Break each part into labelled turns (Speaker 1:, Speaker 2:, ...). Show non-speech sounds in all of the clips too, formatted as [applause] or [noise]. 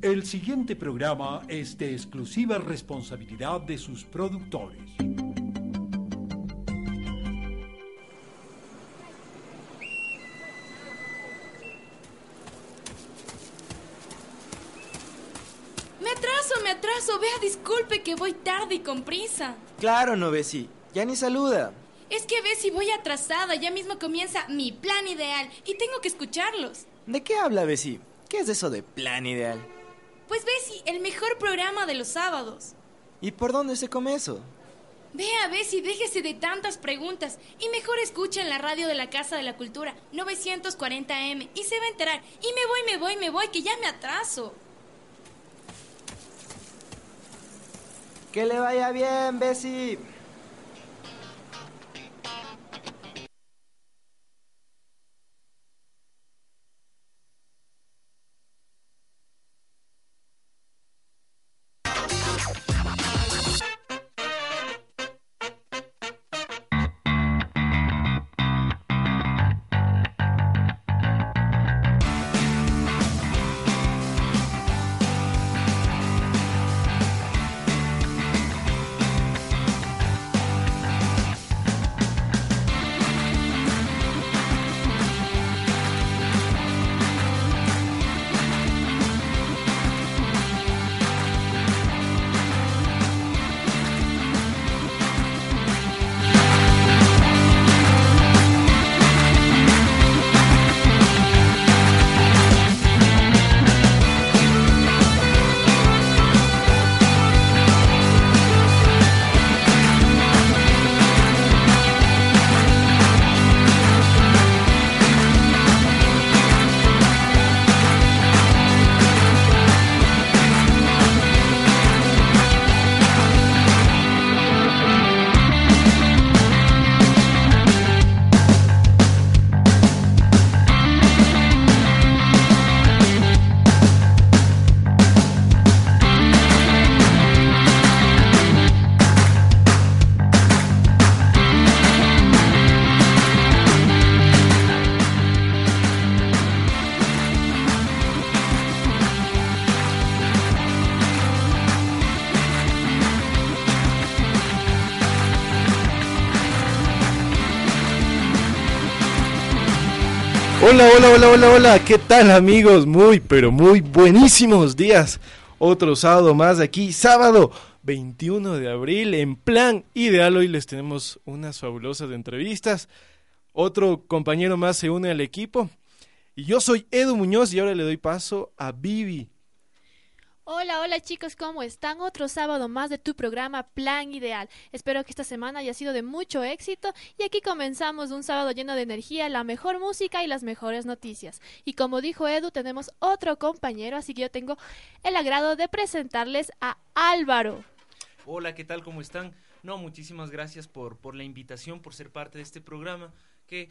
Speaker 1: El siguiente programa es de exclusiva responsabilidad de sus productores.
Speaker 2: Me atraso, me atraso. Vea, disculpe que voy tarde y con prisa.
Speaker 3: Claro, no, Bessie. Ya ni saluda.
Speaker 2: Es que ve si voy atrasada. Ya mismo comienza mi plan ideal y tengo que escucharlos.
Speaker 3: ¿De qué habla, Bessie? ¿Qué es eso de plan ideal?
Speaker 2: Pues Bessie, el mejor programa de los sábados.
Speaker 3: ¿Y por dónde se come eso?
Speaker 2: Vea, Bessie, déjese de tantas preguntas y mejor escucha en la radio de la Casa de la Cultura 940M y se va a enterar. Y me voy, me voy, me voy, que ya me atraso.
Speaker 3: Que le vaya bien, Bessie.
Speaker 4: Hola, hola, hola, hola, hola, ¿qué tal amigos? Muy, pero muy buenísimos días. Otro sábado más aquí, sábado 21 de abril, en plan ideal. Hoy les tenemos unas fabulosas entrevistas. Otro compañero más se une al equipo. Y yo soy Edu Muñoz y ahora le doy paso a Vivi.
Speaker 5: Hola, hola chicos, ¿cómo están? Otro sábado más de tu programa Plan Ideal. Espero que esta semana haya sido de mucho éxito y aquí comenzamos un sábado lleno de energía, la mejor música y las mejores noticias. Y como dijo Edu, tenemos otro compañero, así que yo tengo el agrado de presentarles a Álvaro.
Speaker 6: Hola, ¿qué tal? ¿Cómo están? No, muchísimas gracias por, por la invitación, por ser parte de este programa que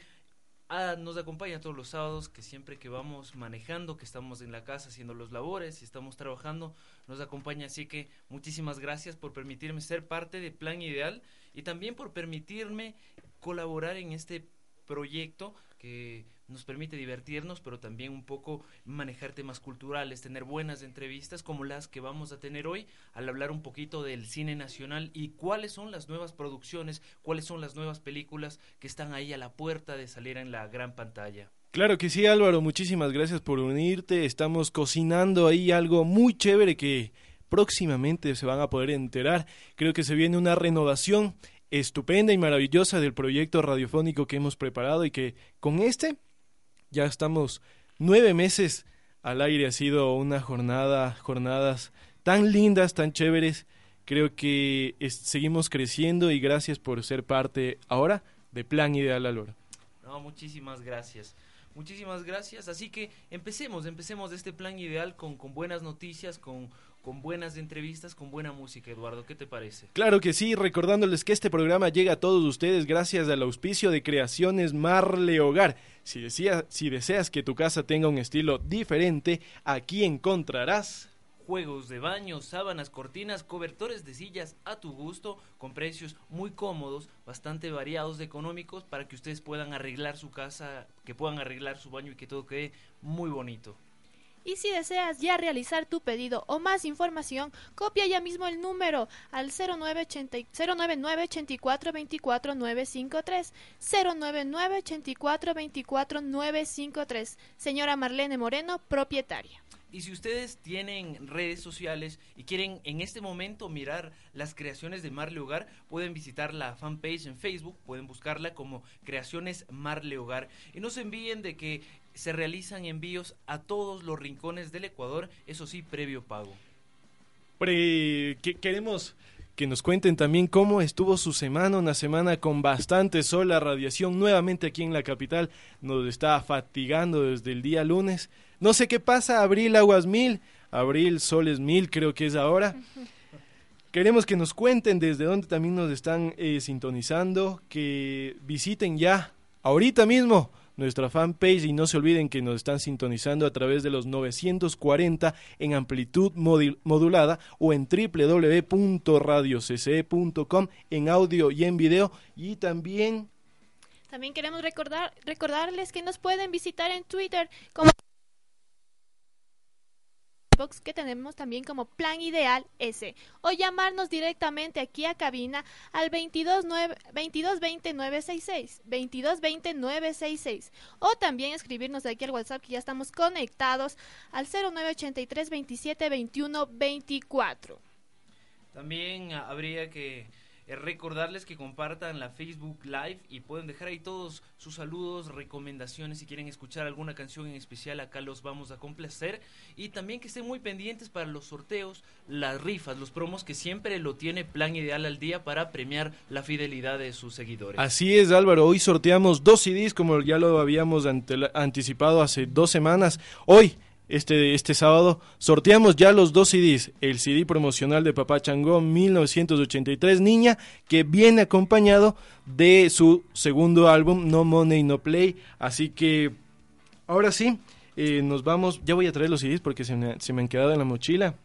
Speaker 6: Ah, nos acompaña todos los sábados, que siempre que vamos manejando, que estamos en la casa haciendo los labores y estamos trabajando, nos acompaña. Así que muchísimas gracias por permitirme ser parte de Plan Ideal y también por permitirme colaborar en este proyecto que nos permite divertirnos, pero también un poco manejar temas culturales, tener buenas entrevistas como las que vamos a tener hoy al hablar un poquito del cine nacional y cuáles son las nuevas producciones, cuáles son las nuevas películas que están ahí a la puerta de salir en la gran pantalla.
Speaker 4: Claro que sí, Álvaro, muchísimas gracias por unirte. Estamos cocinando ahí algo muy chévere que próximamente se van a poder enterar. Creo que se viene una renovación estupenda y maravillosa del proyecto radiofónico que hemos preparado y que con este ya estamos nueve meses al aire. Ha sido una jornada, jornadas tan lindas, tan chéveres. Creo que seguimos creciendo y gracias por ser parte ahora de Plan Ideal Alora.
Speaker 6: No, muchísimas gracias. Muchísimas gracias. Así que empecemos, empecemos de este plan ideal con, con buenas noticias, con, con buenas entrevistas, con buena música, Eduardo. ¿Qué te parece?
Speaker 4: Claro que sí, recordándoles que este programa llega a todos ustedes gracias al auspicio de Creaciones Marle Hogar. Si, decía, si deseas que tu casa tenga un estilo diferente, aquí encontrarás
Speaker 6: juegos de baño, sábanas, cortinas, cobertores de sillas a tu gusto, con precios muy cómodos, bastante variados, económicos, para que ustedes puedan arreglar su casa, que puedan arreglar su baño y que todo quede muy bonito.
Speaker 5: Y si deseas ya realizar tu pedido o más información, copia ya mismo el número al 0980, 099 84 24 953. 099 84 24 953. Señora Marlene Moreno, propietaria.
Speaker 6: Y si ustedes tienen redes sociales y quieren en este momento mirar las creaciones de Marle Hogar, pueden visitar la fanpage en Facebook, pueden buscarla como Creaciones Marle Hogar y nos envíen de que se realizan envíos a todos los rincones del Ecuador, eso sí, previo pago.
Speaker 4: queremos que nos cuenten también cómo estuvo su semana, una semana con bastante sol, la radiación nuevamente aquí en la capital nos está fatigando desde el día lunes no sé qué pasa, abril aguas mil, abril soles mil creo que es ahora. [laughs] Queremos que nos cuenten desde dónde también nos están eh, sintonizando, que visiten ya, ahorita mismo, nuestra fanpage y no se olviden que nos están sintonizando a través de los 940 en amplitud modulada o en www.radiocce.com en audio y en video. Y también
Speaker 5: también queremos recordar recordarles que nos pueden visitar en Twitter como que tenemos también como Plan Ideal S o llamarnos directamente aquí a cabina al 2220 966 2220 966 o también escribirnos aquí al WhatsApp que ya estamos conectados al 0983 27 21 24.
Speaker 6: También habría que recordarles que compartan la Facebook Live y pueden dejar ahí todos sus saludos, recomendaciones, si quieren escuchar alguna canción en especial, acá los vamos a complacer. Y también que estén muy pendientes para los sorteos, las rifas, los promos que siempre lo tiene Plan Ideal al día para premiar la fidelidad de sus seguidores.
Speaker 4: Así es, Álvaro, hoy sorteamos dos CDs como ya lo habíamos anticipado hace dos semanas. Hoy este, este sábado, sorteamos ya los dos CDs. El CD promocional de Papá Changó 1983 Niña, que viene acompañado de su segundo álbum, No Money No Play. Así que, ahora sí, eh, nos vamos. Ya voy a traer los CDs porque se me, se me han quedado en la mochila.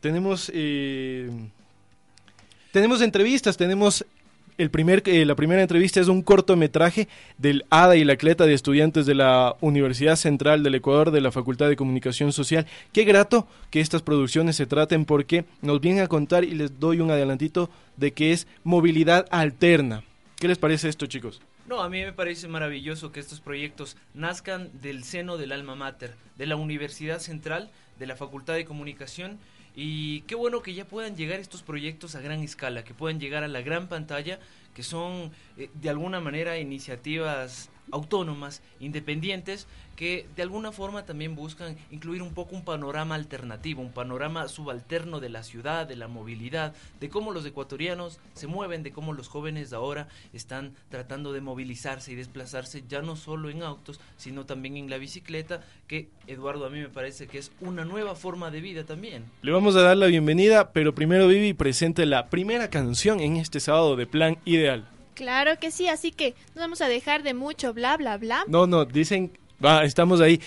Speaker 4: Tenemos... Eh, tenemos entrevistas, tenemos el primer, eh, la primera entrevista es un cortometraje del ADA y la Cleta de estudiantes de la Universidad Central del Ecuador de la Facultad de Comunicación Social. Qué grato que estas producciones se traten porque nos vienen a contar y les doy un adelantito de que es movilidad alterna. ¿Qué les parece esto, chicos?
Speaker 6: No, a mí me parece maravilloso que estos proyectos nazcan del seno del alma mater, de la Universidad Central, de la Facultad de Comunicación y qué bueno que ya puedan llegar estos proyectos a gran escala, que puedan llegar a la gran pantalla, que son eh, de alguna manera iniciativas autónomas, independientes, que de alguna forma también buscan incluir un poco un panorama alternativo, un panorama subalterno de la ciudad, de la movilidad, de cómo los ecuatorianos se mueven, de cómo los jóvenes de ahora están tratando de movilizarse y desplazarse ya no solo en autos, sino también en la bicicleta, que Eduardo a mí me parece que es una nueva forma de vida también.
Speaker 4: Le vamos a dar la bienvenida, pero primero Vivi presente la primera canción en este sábado de Plan Ideal.
Speaker 5: Claro que sí, así que no vamos a dejar de mucho bla bla bla.
Speaker 4: No, no, dicen Va, estamos ahí.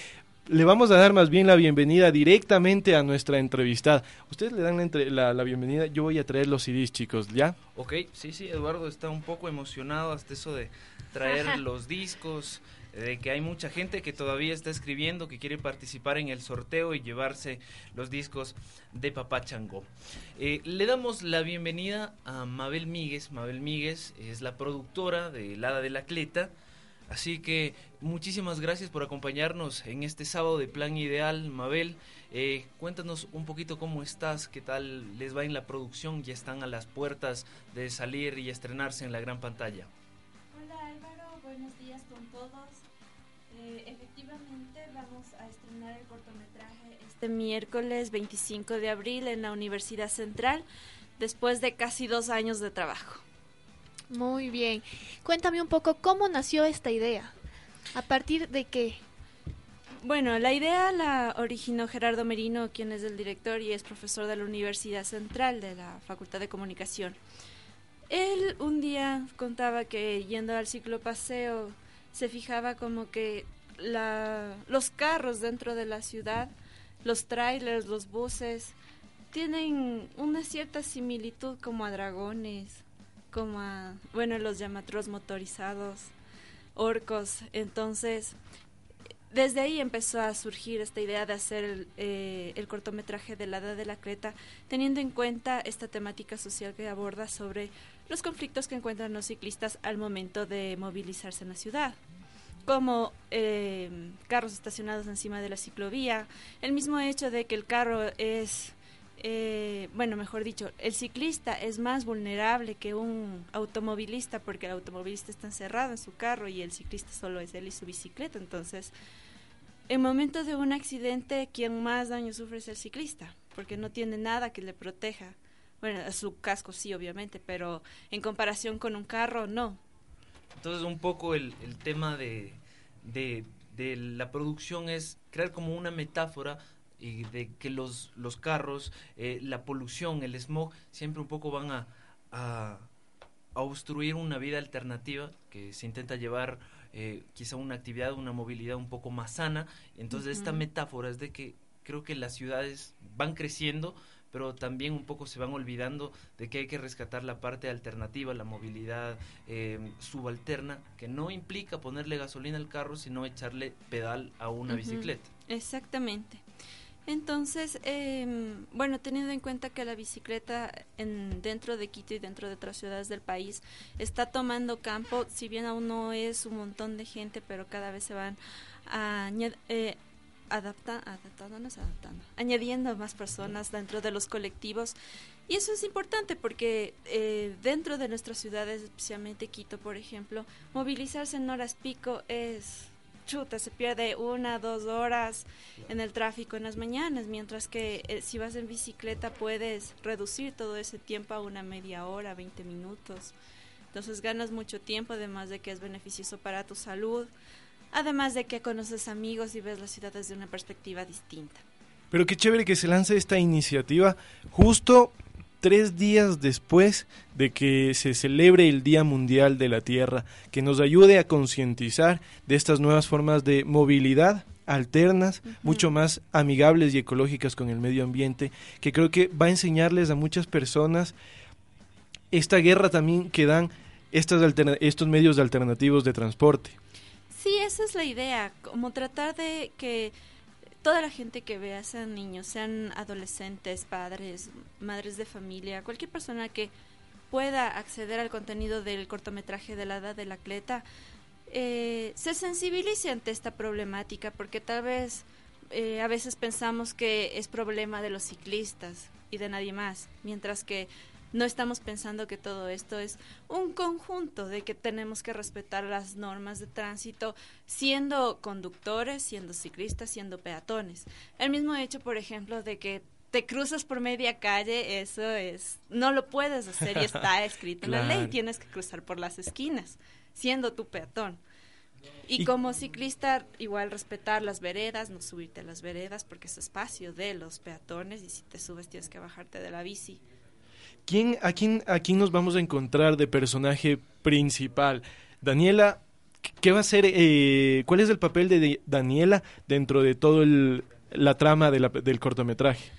Speaker 4: Le vamos a dar más bien la bienvenida directamente a nuestra entrevistada. Ustedes le dan la, la, bienvenida, yo voy a traer los CDs, chicos, ¿ya?
Speaker 6: Ok, sí, sí, Eduardo está un poco emocionado hasta eso de traer los discos, de que hay mucha gente que todavía está escribiendo, que quiere participar en el sorteo y llevarse los discos de Papá Chango. Eh, le damos la bienvenida a Mabel Míguez. Mabel Míguez es la productora de Hada de la Cleta Así que muchísimas gracias por acompañarnos en este sábado de Plan Ideal, Mabel. Eh, cuéntanos un poquito cómo estás, qué tal les va en la producción, ya están a las puertas de salir y estrenarse en la gran pantalla.
Speaker 7: Hola Álvaro, buenos días estrenar el cortometraje este miércoles 25 de abril en la Universidad Central, después de casi dos años de trabajo.
Speaker 5: Muy bien. Cuéntame un poco cómo nació esta idea. ¿A partir de qué?
Speaker 7: Bueno, la idea la originó Gerardo Merino, quien es el director y es profesor de la Universidad Central de la Facultad de Comunicación. Él un día contaba que yendo al ciclopaseo se fijaba como que la, los carros dentro de la ciudad, los trailers, los buses, tienen una cierta similitud como a dragones, como a, bueno, los llamatros motorizados, orcos. Entonces, desde ahí empezó a surgir esta idea de hacer el, eh, el, cortometraje de la Edad de la Creta, teniendo en cuenta esta temática social que aborda sobre los conflictos que encuentran los ciclistas al momento de movilizarse en la ciudad como eh, carros estacionados encima de la ciclovía, el mismo hecho de que el carro es, eh, bueno, mejor dicho, el ciclista es más vulnerable que un automovilista porque el automovilista está encerrado en su carro y el ciclista solo es él y su bicicleta. Entonces, en momento de un accidente, quien más daño sufre es el ciclista porque no tiene nada que le proteja. Bueno, su casco sí, obviamente, pero en comparación con un carro, no
Speaker 6: entonces un poco el, el tema de, de, de, la producción es crear como una metáfora y de que los, los carros, eh, la polución, el smog, siempre un poco van a, a, a obstruir una vida alternativa que se intenta llevar eh, quizá una actividad, una movilidad un poco más sana. Entonces uh -huh. esta metáfora es de que creo que las ciudades van creciendo, pero también un poco se van olvidando de que hay que rescatar la parte alternativa, la movilidad eh, subalterna, que no implica ponerle gasolina al carro, sino echarle pedal a una uh -huh. bicicleta.
Speaker 7: Exactamente. Entonces, eh, bueno, teniendo en cuenta que la bicicleta en, dentro de Quito y dentro de otras ciudades del país está tomando campo, si bien aún no es un montón de gente, pero cada vez se van a, eh, adapta, adaptándonos, adaptando, añadiendo más personas dentro de los colectivos. Y eso es importante porque eh, dentro de nuestras ciudades, especialmente Quito, por ejemplo, movilizarse en horas pico es chuta, se pierde una, dos horas en el tráfico en las mañanas, mientras que eh, si vas en bicicleta puedes reducir todo ese tiempo a una media hora, 20 minutos. Entonces ganas mucho tiempo, además de que es beneficioso para tu salud, además de que conoces amigos y ves la ciudad desde una perspectiva distinta.
Speaker 4: Pero qué chévere que se lance esta iniciativa justo tres días después de que se celebre el Día Mundial de la Tierra, que nos ayude a concientizar de estas nuevas formas de movilidad alternas, uh -huh. mucho más amigables y ecológicas con el medio ambiente, que creo que va a enseñarles a muchas personas esta guerra también que dan estas estos medios alternativos de transporte.
Speaker 7: Sí, esa es la idea, como tratar de que toda la gente que vea, sean niños, sean adolescentes, padres, madres de familia, cualquier persona que pueda acceder al contenido del cortometraje de la edad del atleta, eh, se sensibilice ante esta problemática, porque tal vez eh, a veces pensamos que es problema de los ciclistas y de nadie más, mientras que no estamos pensando que todo esto es un conjunto de que tenemos que respetar las normas de tránsito siendo conductores, siendo ciclistas, siendo peatones. El mismo hecho, por ejemplo, de que te cruzas por media calle, eso es, no lo puedes hacer y está [laughs] escrito claro. en la ley, tienes que cruzar por las esquinas, siendo tu peatón. Y, y, como ciclista, igual respetar las veredas, no subirte a las veredas porque es espacio de los peatones y si te subes tienes que bajarte de la bici.
Speaker 4: ¿Quién, a, quién, ¿A quién nos vamos a encontrar de personaje principal? Daniela, ¿qué va a ser? Eh, ¿Cuál es el papel de Daniela dentro de todo el, la trama de la, del cortometraje?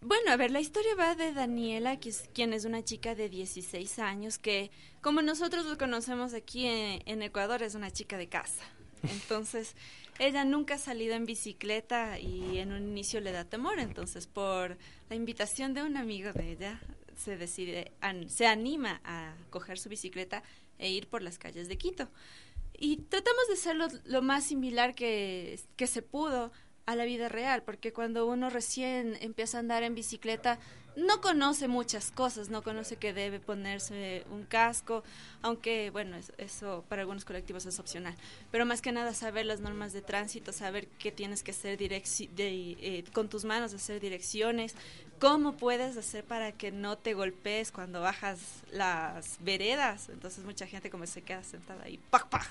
Speaker 7: Bueno, a ver, la historia va de Daniela, que es, quien es una chica de 16 años, que como nosotros lo conocemos aquí en, en Ecuador, es una chica de casa. [laughs] Entonces, ella nunca ha salido en bicicleta y en un inicio le da temor. Entonces, por la invitación de un amigo de ella, se decide, an, se anima a coger su bicicleta e ir por las calles de Quito. Y tratamos de ser lo, lo más similar que, que se pudo a la vida real, porque cuando uno recién empieza a andar en bicicleta, no conoce muchas cosas, no conoce que debe ponerse un casco, aunque bueno, eso para algunos colectivos es opcional, pero más que nada saber las normas de tránsito, saber qué tienes que hacer de, eh, con tus manos, hacer direcciones, cómo puedes hacer para que no te golpees cuando bajas las veredas, entonces mucha gente como se queda sentada ahí, ¡pac, pac!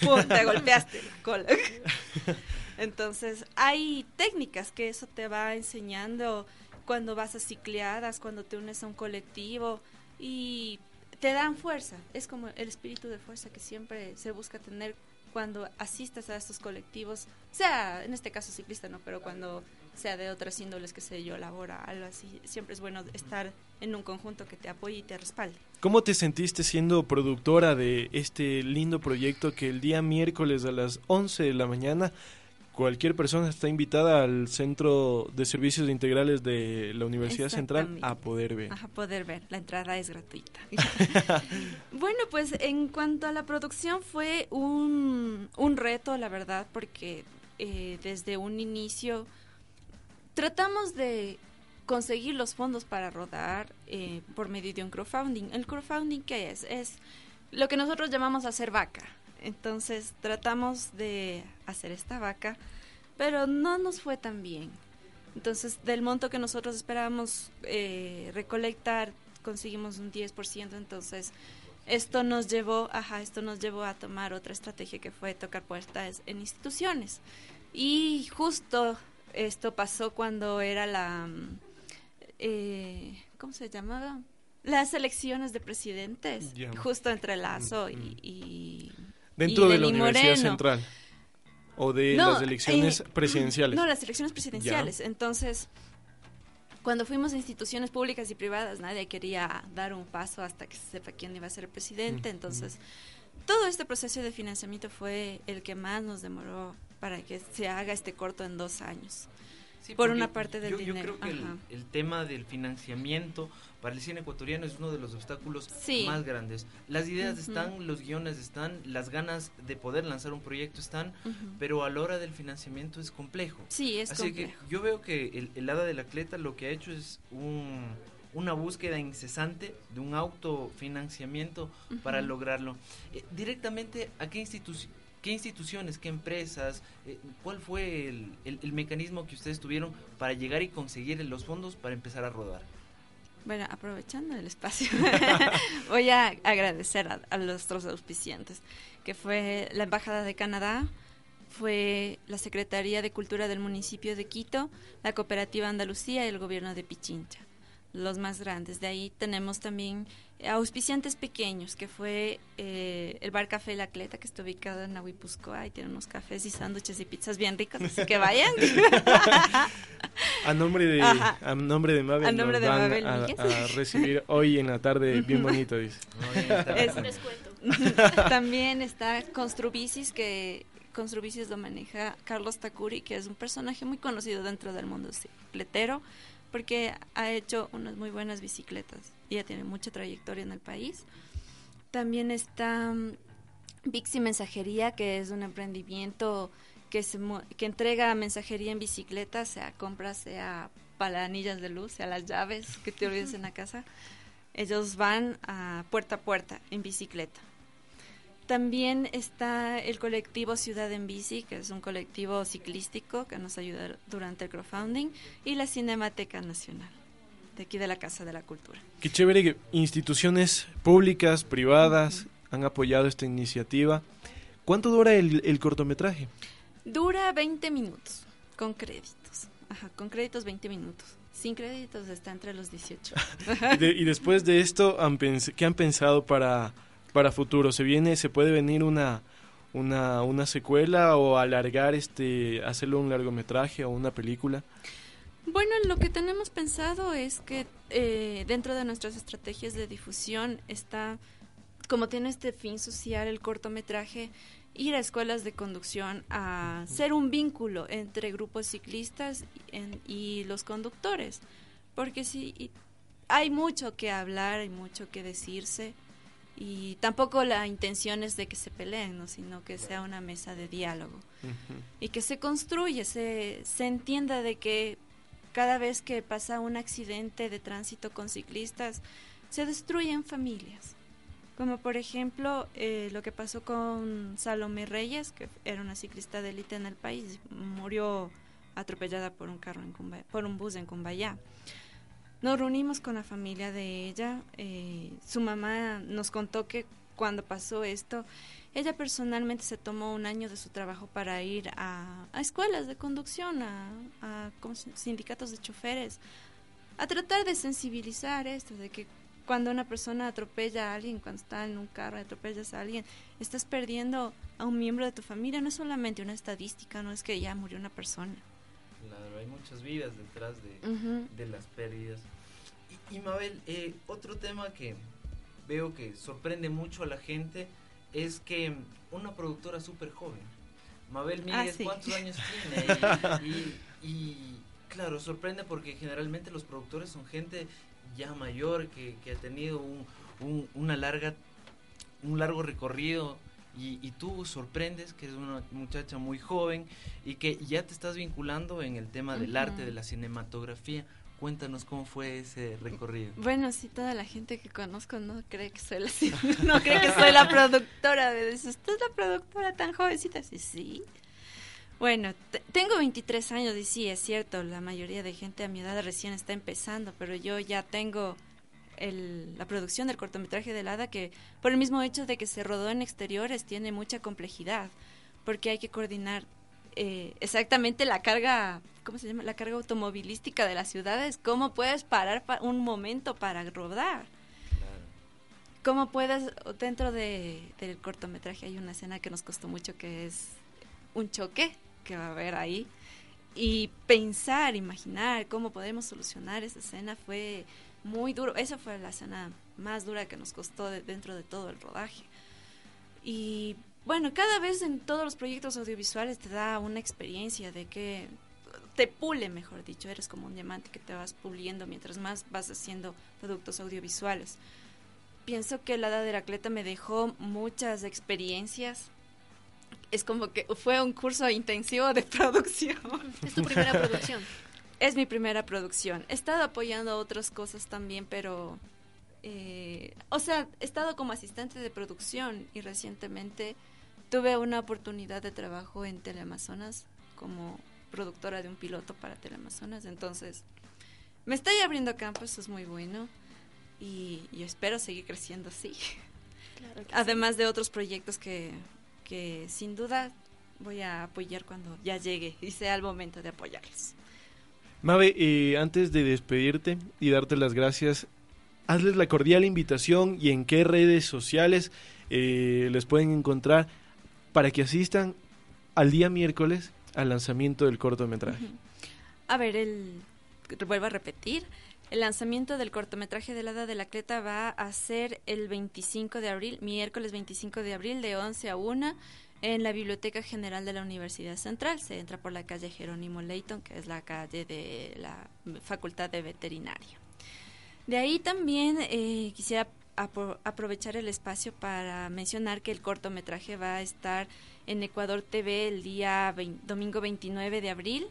Speaker 7: ¡Pum! Te golpeaste la cola. [laughs] Entonces, hay técnicas que eso te va enseñando cuando vas a cicleadas, cuando te unes a un colectivo y te dan fuerza. Es como el espíritu de fuerza que siempre se busca tener cuando asistas a estos colectivos, sea en este caso ciclista, ¿no? Pero cuando sea de otras índoles, que sé yo, labora, algo así, siempre es bueno estar en un conjunto que te apoye y te respalde.
Speaker 4: ¿Cómo te sentiste siendo productora de este lindo proyecto que el día miércoles a las 11 de la mañana cualquier persona está invitada al Centro de Servicios Integrales de la Universidad Central a poder ver.
Speaker 7: A poder ver, la entrada es gratuita. [laughs] [laughs] bueno, pues en cuanto a la producción fue un, un reto, la verdad, porque eh, desde un inicio tratamos de conseguir los fondos para rodar eh, por medio de un crowdfunding. ¿El crowdfunding qué es? Es lo que nosotros llamamos hacer vaca. Entonces tratamos de hacer esta vaca, pero no nos fue tan bien. Entonces del monto que nosotros esperábamos eh, recolectar, conseguimos un 10%, entonces esto nos llevó, ajá, esto nos llevó a tomar otra estrategia que fue tocar puertas en instituciones. Y justo esto pasó cuando era la, eh, ¿cómo se llamaba? Las elecciones de presidentes, justo entre Lazo y
Speaker 4: Dentro de la Universidad Central. O de las elecciones presidenciales.
Speaker 7: No, las elecciones presidenciales. Entonces, cuando fuimos a instituciones públicas y privadas, nadie quería dar un paso hasta que se sepa quién iba a ser el presidente. Mm, entonces, mm. todo este proceso de financiamiento fue el que más nos demoró para que se haga este corto en dos años por una parte del dinero.
Speaker 6: Yo creo que el, tema del financiamiento para el cine ecuatoriano es uno de los obstáculos más grandes. Las ideas están, los guiones están, las ganas de poder lanzar un proyecto están, pero a la hora del financiamiento es complejo.
Speaker 7: Sí, es
Speaker 6: Así que yo veo que el, el hada del atleta lo que ha hecho es un, una búsqueda incesante de un autofinanciamiento para lograrlo. Eh, directamente, ¿a qué institución? ¿Qué instituciones, qué empresas, eh, cuál fue el, mecanismo que ustedes tuvieron para llegar y conseguir los fondos para empezar a rodar?
Speaker 7: Bueno, aprovechando el espacio, [laughs] voy a agradecer a, a nuestros auspiciantes, que fue la Embajada de Canadá, fue la Secretaría de Cultura del municipio de Quito, la Cooperativa Andalucía y el gobierno de Pichincha los más grandes. De ahí tenemos también auspiciantes pequeños, que fue eh, el Bar Café La Cleta, que está ubicado en Nahuipuzcoa y tiene unos cafés y sándwiches y pizzas bien ricos, así que vayan. [laughs]
Speaker 4: a nombre de a nombre de Mabel, a van a, recibir hoy en la tarde bien [laughs] bonito, dice. [laughs]
Speaker 7: también está Construbicis, que Construbicis lo maneja Carlos Takuri, que es un personaje muy conocido dentro del mundo cicletero porque ha hecho unas muy buenas bicicletas ya tiene mucha trayectoria en el país. También está Bixi mm, Mensajería, que es un emprendimiento que, se, que entrega mensajería en bicicleta, sea compras, sea para anillas de luz, sea las llaves que te olvides en la casa. Ellos van a puerta a puerta en bicicleta. También está el colectivo Ciudad en Bici, que es un colectivo ciclístico que nos ayuda durante el crowdfunding, y la Cinemateca Nacional, de aquí de la Casa de la Cultura.
Speaker 4: Qué chévere que instituciones públicas, privadas, han apoyado esta iniciativa. ¿Cuánto dura el, cortometraje?
Speaker 7: Dura 20 minutos, con créditos. Ajá, con créditos 20 minutos. Sin créditos está entre los 18. [laughs]
Speaker 4: y, después de esto, ¿qué han pensado para para futuro? ¿Se viene, se puede venir una, una, una secuela o alargar, este, hacerlo un largometraje o una película?
Speaker 7: Bueno, lo que tenemos pensado es que eh, dentro de nuestras estrategias de difusión está, como tiene este fin social el cortometraje, ir a escuelas de conducción a ser un vínculo entre grupos ciclistas y, los conductores, porque sí, hay mucho que hablar, hay mucho que decirse, Y tampoco la intención es de que se peleen, ¿no? sino que sea una mesa de diálogo. Y que se construye, se, se entienda de que cada vez que pasa un accidente de tránsito con ciclistas, se destruyen familias. Como por ejemplo eh, lo que pasó con Salomé Reyes, que era una ciclista de élite en el país, murió atropellada por un carro en por un bus en Cumbayá. Nos reunimos con la familia de ella. Eh, su mamá nos contó que cuando pasó esto, ella personalmente se tomó un año de su trabajo para ir a, escuelas de conducción, a, a sindicatos de choferes, a tratar de sensibilizar esto, de que cuando una persona atropella a alguien, cuando está en un carro y atropellas a alguien, estás perdiendo a un miembro de tu familia, no es solamente una estadística, no es que ya murió una persona.
Speaker 6: Claro, hay muchas vidas detrás de, de las pérdidas. Y, Mabel, eh, otro tema que veo que sorprende mucho a la gente es que una productora súper joven, Mabel ah, Miguel, ¿cuántos años tiene? [laughs] Y, claro, sorprende porque generalmente los productores son gente ya mayor que, que ha tenido un, una larga, un largo recorrido y, y, tú sorprendes que eres una muchacha muy joven y que ya te estás vinculando en el tema del arte, de la cinematografía. Cuéntanos cómo fue ese recorrido.
Speaker 7: Bueno, sí, toda la gente que conozco no cree que soy la, [laughs] no cree que soy la productora. Me dice, ¿usted es la productora tan jovencita? Sí, sí. Bueno, tengo 23 años y sí, es cierto, la mayoría de gente a mi edad recién está empezando, pero yo ya tengo el, la producción del cortometraje de Hada que por el mismo hecho de que se rodó en exteriores tiene mucha complejidad, porque hay que coordinar eh, exactamente la carga, ¿cómo se llama? La carga automovilística de las ciudades, cómo puedes parar un momento para rodar. ¿Cómo puedes, dentro de, del cortometraje hay una escena que nos costó mucho que es un choque que va a haber ahí. Y pensar, imaginar cómo podemos solucionar esa escena fue muy duro. Esa fue la escena más dura que nos costó dentro de todo el rodaje. Y bueno, cada vez en todos los proyectos audiovisuales te da una experiencia de que te pule, mejor dicho, eres como un diamante que te vas puliendo mientras más vas haciendo productos audiovisuales. Pienso que la edad de Heracleta me dejó muchas experiencias. Es como que fue un curso intensivo de [laughs] producción.
Speaker 5: ¿Es tu primera producción?
Speaker 7: Es mi primera producción. He estado apoyando otras cosas también, pero eh, o sea, he estado como asistente de producción y recientemente tuve una oportunidad de trabajo en Teleamazonas como productora de un piloto para Teleamazonas. Entonces, me estoy abriendo campo, eso es muy bueno. Y yo espero seguir creciendo así. Además de otros proyectos que, que sin duda voy a apoyar cuando ya llegue y sea el momento de apoyarlos.
Speaker 4: Mabe, eh, antes de despedirte y darte las gracias, hazles la cordial invitación y en qué redes sociales eh, les pueden encontrar para que asistan al día miércoles al lanzamiento del cortometraje.
Speaker 7: A ver, el vuelvo a repetir, el lanzamiento del cortometraje de la Hada del Atleta va a ser el 25 de abril, miércoles 25 de abril, de 11 a 1, en la Biblioteca General de la Universidad Central. Se entra por la calle Jerónimo Leighton, que es la calle de la Facultad de Veterinaria. De ahí también eh, quisiera aprovechar el espacio para mencionar que el cortometraje va a estar en Ecuador TV el día domingo 29 de abril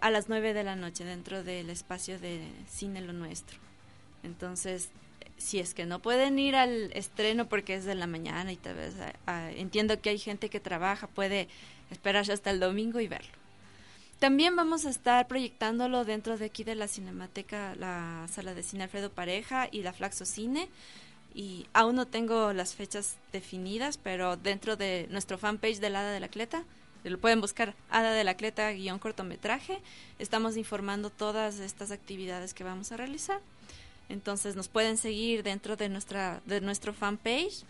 Speaker 7: a las 9 de la noche dentro del espacio de Cine Lo Nuestro. Entonces, si es que no pueden ir al estreno porque es de la mañana y tal vez entiendo que hay gente que trabaja, puede esperarse hasta el domingo y verlo. También vamos a estar proyectándolo dentro de aquí de la Cinemateca, la sala de cine Alfredo Pareja y la Flaxo Cine. Y aún no tengo las fechas definidas, pero dentro de nuestro fanpage del Hada de la Cleta, lo pueden buscar Hada de la Cleta guion cortometraje. Estamos informando todas estas actividades que vamos a realizar. Entonces nos pueden seguir dentro de nuestra de nuestro fanpage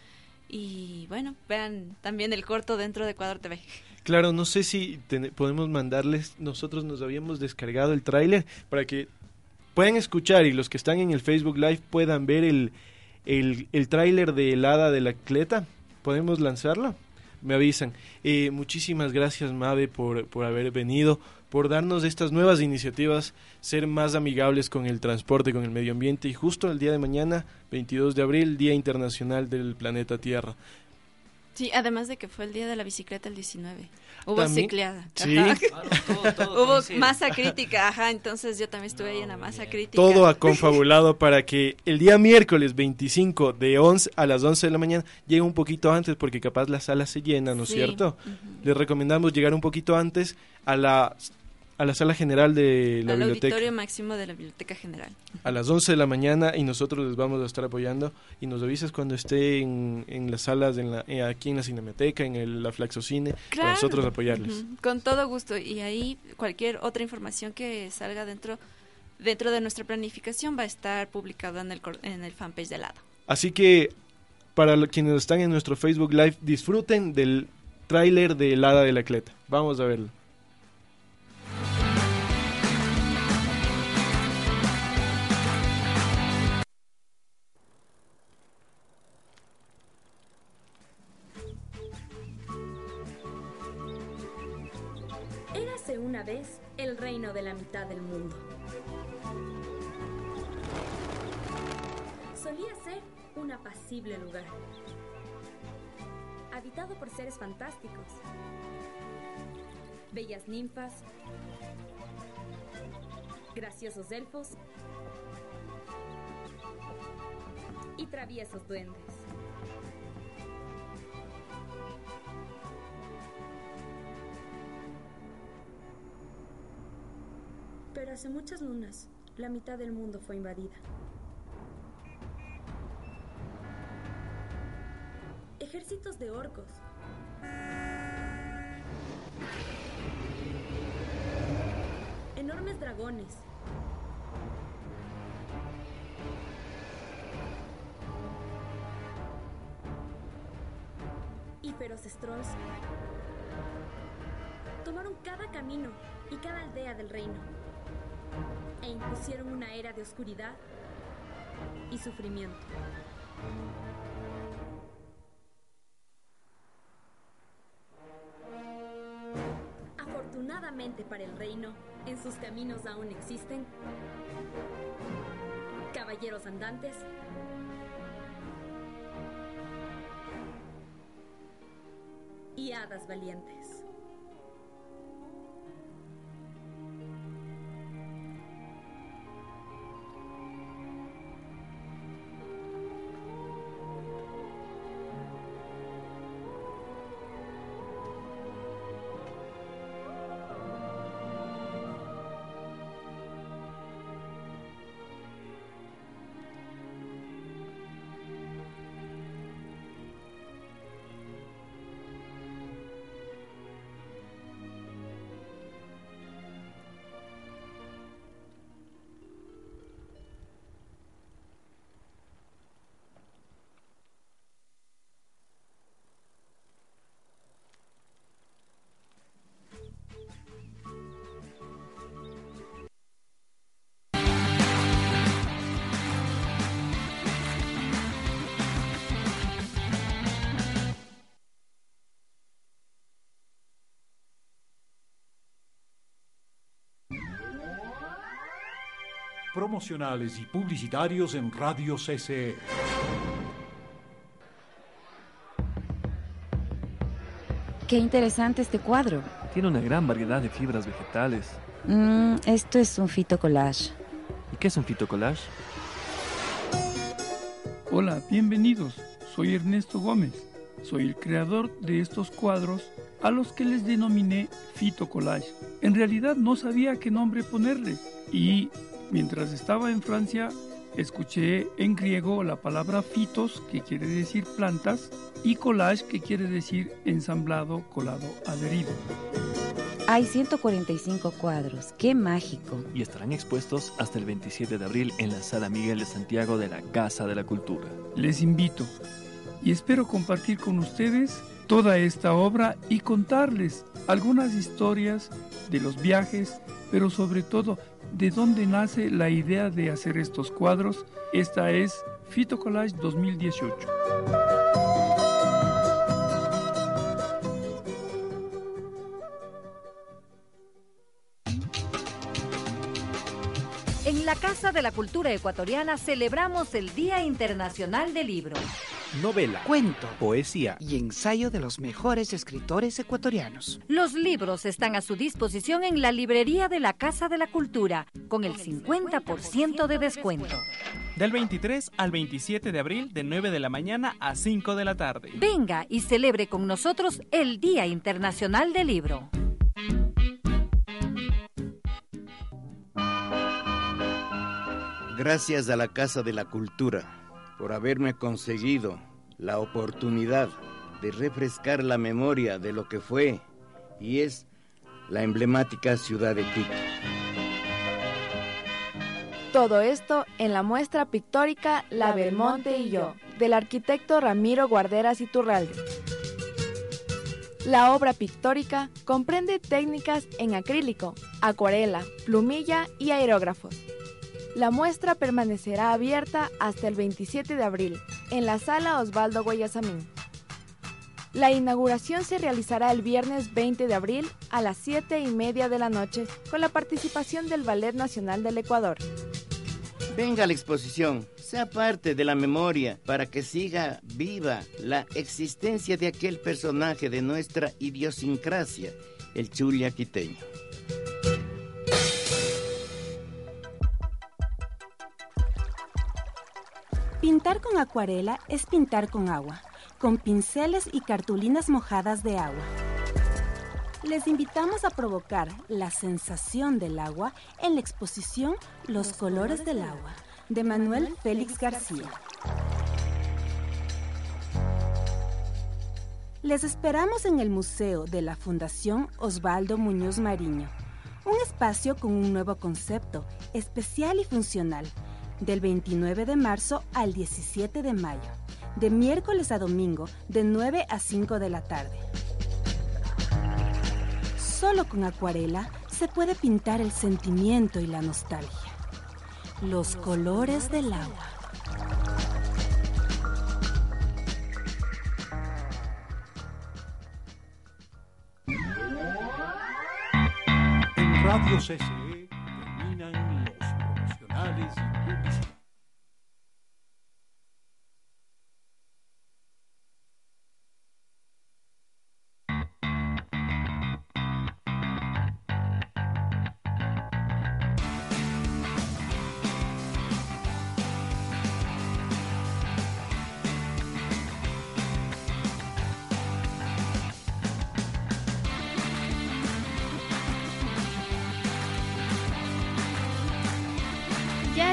Speaker 7: y bueno, vean también el corto dentro de Ecuador TV.
Speaker 4: Claro, no sé si podemos mandarles, nosotros nos habíamos descargado el tráiler para que puedan escuchar y los que están en el Facebook Live puedan ver el, el, el tráiler de helada de la Cleta. ¿Podemos lanzarlo? me avisan. Eh, muchísimas gracias, Mabe, por, por haber venido, por darnos estas nuevas iniciativas, ser más amigables con el transporte, con el medio ambiente y justo el día de mañana, 22 de abril, Día Internacional del Planeta Tierra.
Speaker 7: Sí, además de que fue el día de la bicicleta el 19. Hubo
Speaker 4: También-
Speaker 7: cicleada.
Speaker 4: Sí.
Speaker 6: Claro, todo- todo [laughs]
Speaker 7: Hubo
Speaker 6: coincide.
Speaker 7: masa crítica, ajá, entonces yo también estuve ahí en la masa crítica.
Speaker 4: Todo ha [laughs] confabulado para que el día miércoles 25 de 11 a las 11 de la mañana llegue un poquito antes porque capaz la sala se llena, ¿no es
Speaker 7: Sí,
Speaker 4: cierto? Les recomendamos llegar un poquito antes a la a la sala general de la
Speaker 7: Al
Speaker 4: biblioteca
Speaker 7: auditorio máximo de la Biblioteca General.
Speaker 4: a las 11 de la mañana y nosotros les vamos a estar apoyando y nos avisas cuando esté en, en las salas en la- eh, aquí en la Cinemateca, en el, la Flaxocine, para
Speaker 7: Claro.
Speaker 4: nosotros apoyarles.
Speaker 7: Con todo gusto. Y ahí cualquier otra información que salga dentro dentro de nuestra planificación va a estar publicada en el, en el fanpage de lado.
Speaker 4: Así que para quienes están en nuestro Facebook Live, disfruten del tráiler de El Hada de la Cleta. Vamos a verlo.
Speaker 8: El reino de la mitad del mundo. Solía ser un apacible lugar, habitado por seres fantásticos, bellas ninfas, graciosos elfos y traviesos duendes. Pero hace muchas lunas, la mitad del mundo fue invadida. Ejércitos de orcos. Enormes dragones. Y feroces trolls. Tomaron cada camino y cada aldea del reino e impusieron una era de oscuridad y sufrimiento. Afortunadamente para el reino, en sus caminos aún existen caballeros andantes, y hadas valientes.
Speaker 1: Promocionales y publicitarios en Radio CCE.
Speaker 9: Qué interesante este cuadro.
Speaker 10: Tiene una gran variedad de fibras vegetales.
Speaker 9: Mm, esto es un fitocollage.
Speaker 10: ¿Y qué es un fitocollage?
Speaker 11: Hola, bienvenidos. Soy Ernesto Gómez. Soy el creador de estos cuadros a los que les denominé fitocollage. En realidad no sabía qué nombre ponerle y mientras estaba en Francia escuché en griego la palabra fitos que quiere decir plantas y collage que quiere decir ensamblado, colado, adherido.
Speaker 9: Hay 145 cuadros. Qué mágico.
Speaker 10: Y estarán expuestos hasta el 27 de abril en la Sala Miguel de Santiago de la Casa de la Cultura.
Speaker 11: Les invito y espero compartir con ustedes toda esta obra y contarles algunas historias de los viajes, pero sobre todo, ¿de dónde nace la idea de hacer estos cuadros? Esta es Fito Collage 2018.
Speaker 12: En la Casa de la Cultura Ecuatoriana celebramos el Día Internacional del Libro.
Speaker 13: Novela, cuento, poesía y ensayo de los mejores escritores ecuatorianos.
Speaker 12: Los libros están a su disposición en la librería de la Casa de la Cultura, con el 50% de descuento.
Speaker 14: Del 23 al 27 de abril, de 9 de la mañana a 5 de la tarde.
Speaker 12: Venga y celebre con nosotros el Día Internacional del Libro.
Speaker 15: Gracias a la Casa de la Cultura por haberme conseguido la oportunidad de refrescar la memoria de lo que fue y es la emblemática ciudad de Quito.
Speaker 16: Todo esto en la muestra pictórica La Belmonte y yo, del arquitecto Ramiro Guarderas Iturralde. La obra pictórica comprende técnicas en acrílico, acuarela, plumilla y aerógrafos la muestra permanecerá abierta hasta el 27 de abril en la sala Osvaldo Guayasamín. La inauguración se realizará el viernes 20 de abril a las 7 y media de la noche con la participación del Ballet Nacional del Ecuador.
Speaker 15: Venga a la exposición, sea parte de la memoria para que siga viva la existencia de aquel personaje de nuestra idiosincrasia, el chulia quiteño.
Speaker 17: Pintar con acuarela es pintar con agua, con pinceles y cartulinas mojadas de agua. Les invitamos a provocar la sensación del agua en la exposición Los colores del agua, de Manuel Félix García. Les esperamos en el Museo de la Fundación Osvaldo Muñoz Mariño, un espacio con un nuevo concepto, especial y funcional del 29 de marzo al 17 de mayo, de miércoles a domingo, de 9 a 5 de la tarde. Solo con acuarela se puede pintar el sentimiento y la nostalgia, los colores del agua.
Speaker 1: En Radio CCE terminan los profesionales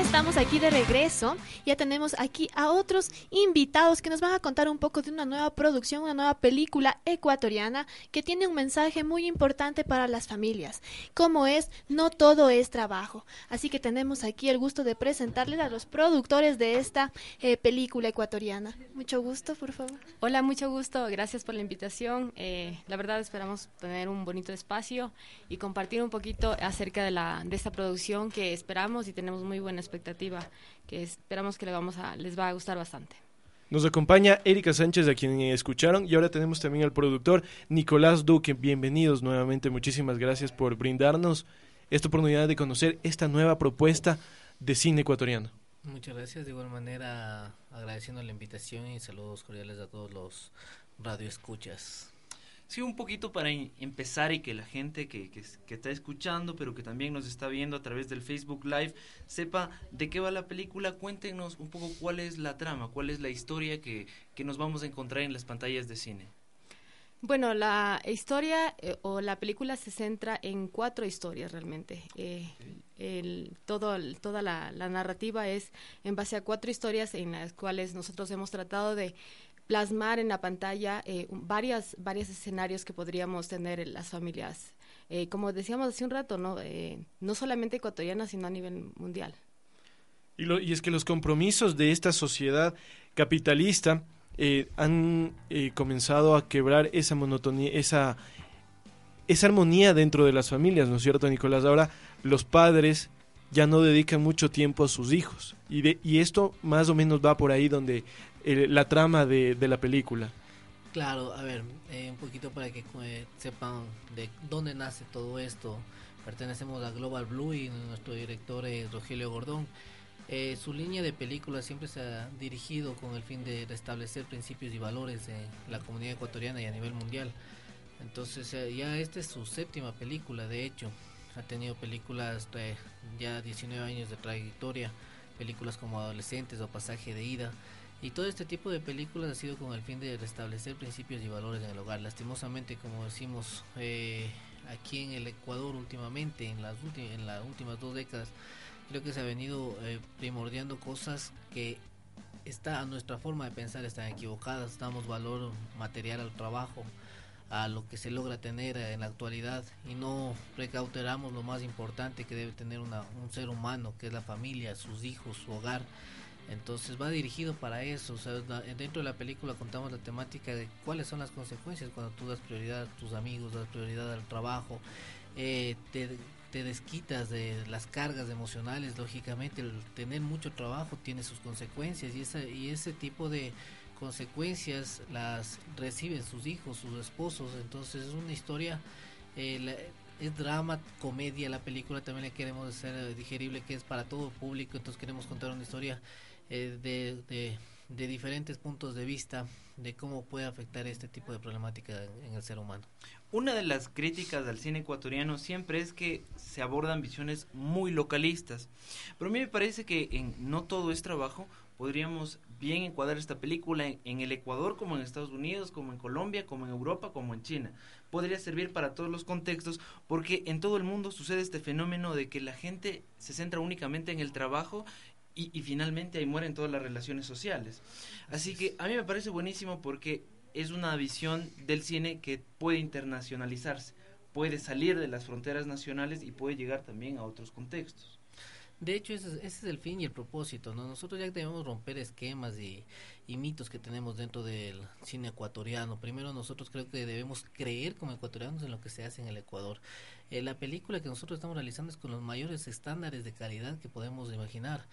Speaker 5: estamos aquí de regreso. Ya tenemos aquí a otros invitados que nos van a contar un poco de una nueva producción, una nueva película ecuatoriana que tiene un mensaje muy importante para las familias, como es no todo es trabajo. Así que tenemos aquí el gusto de presentarles a los productores de esta eh, película ecuatoriana. Mucho gusto, por favor.
Speaker 18: Hola, mucho gusto. Gracias por la invitación. Eh, la verdad esperamos tener un bonito espacio y compartir un poquito acerca de, la, de esta producción que esperamos y tenemos muy buena expectativa, que esperamos que le vamos a, les va a gustar bastante.
Speaker 4: Nos acompaña Erika Sánchez, a quien escucharon, y ahora tenemos también al productor Nicolás Duque. Bienvenidos nuevamente, muchísimas gracias por brindarnos esta oportunidad de conocer esta nueva propuesta de cine ecuatoriano.
Speaker 19: Muchas gracias, de igual manera agradeciendo la invitación y saludos cordiales a todos los radioescuchas.
Speaker 6: Sí, un poquito para empezar y que la gente que, que, que, está escuchando, pero que también nos está viendo a través del Facebook Live, sepa de qué va la película. Cuéntenos un poco cuál es la trama, cuál es la historia que, que nos vamos a encontrar en las pantallas de cine.
Speaker 18: Bueno, la historia eh, o la película se centra en cuatro historias realmente. Eh, el, todo, toda la, la narrativa es en base a cuatro historias en las cuales nosotros hemos tratado de plasmar en la pantalla eh, varias, varios escenarios que podríamos tener en las familias. Eh, como decíamos hace un rato, ¿no? Eh, no solamente ecuatoriana, sino a nivel mundial.
Speaker 4: Y, y es que los compromisos de esta sociedad capitalista han comenzado a quebrar esa monotonía, esa, esa armonía dentro de las familias, ¿no es cierto, Nicolás? Ahora los padres ya no dedican mucho tiempo a sus hijos. Y, de, y esto más o menos va por ahí donde eh, la trama de, de, la película.
Speaker 19: Claro, a ver, eh, un poquito para que eh, sepan de dónde nace todo esto. Pertenecemos a Global Blue y nuestro director es Rogelio Gordón. Eh, su línea de películas siempre se ha dirigido con el fin de restablecer principios y valores en la comunidad ecuatoriana y a nivel mundial. Entonces ya esta es su séptima película, de hecho. Ha tenido películas de ya 19 años de trayectoria, películas como Adolescentes o Pasaje de Ida. Y todo este tipo de películas ha sido con el fin de restablecer principios y valores en el hogar. Lastimosamente, como decimos eh, aquí en el Ecuador últimamente, en las, últimas dos décadas, creo que se ha venido eh, primordiando cosas que está a nuestra forma de pensar están equivocadas. Damos valor material al trabajo, a lo que se logra tener en la actualidad y no precauteramos lo más importante que debe tener un ser humano, que es la familia, sus hijos, su hogar. Entonces va dirigido para eso. dentro de la película contamos la temática de cuáles son las consecuencias cuando tú das prioridad a tus amigos, das prioridad al trabajo, eh, te, desquitas de las cargas emocionales. Lógicamente, tener mucho trabajo tiene sus consecuencias y, esa, y ese tipo de consecuencias las reciben sus hijos, sus esposos. Entonces es una historia. Eh, es drama, comedia, la película también la queremos hacer digerible, que es para todo público, entonces queremos contar una historia eh, de, de, diferentes puntos de vista de cómo puede afectar este tipo de problemática en el ser humano.
Speaker 6: Una de las críticas al cine ecuatoriano siempre es que se abordan visiones muy localistas, pero a mí me parece que en No todo es trabajo podríamos bien encuadrar esta película en, en, el Ecuador, como en Estados Unidos, como en Colombia, como en Europa, como en China. Podría servir para todos los contextos porque en todo el mundo sucede este fenómeno de que la gente se centra únicamente en el trabajo y, finalmente ahí mueren todas las relaciones sociales. Así que a mí me parece buenísimo porque es una visión del cine que puede internacionalizarse, puede salir de las fronteras nacionales y puede llegar también a otros contextos.
Speaker 19: De hecho, ese, es el fin y el propósito, ¿no? Nosotros ya debemos romper esquemas y, mitos que tenemos dentro del cine ecuatoriano. Primero, nosotros creo que debemos creer como ecuatorianos en lo que se hace en el Ecuador. Eh, la película que nosotros estamos realizando es con los mayores estándares de calidad que podemos imaginar.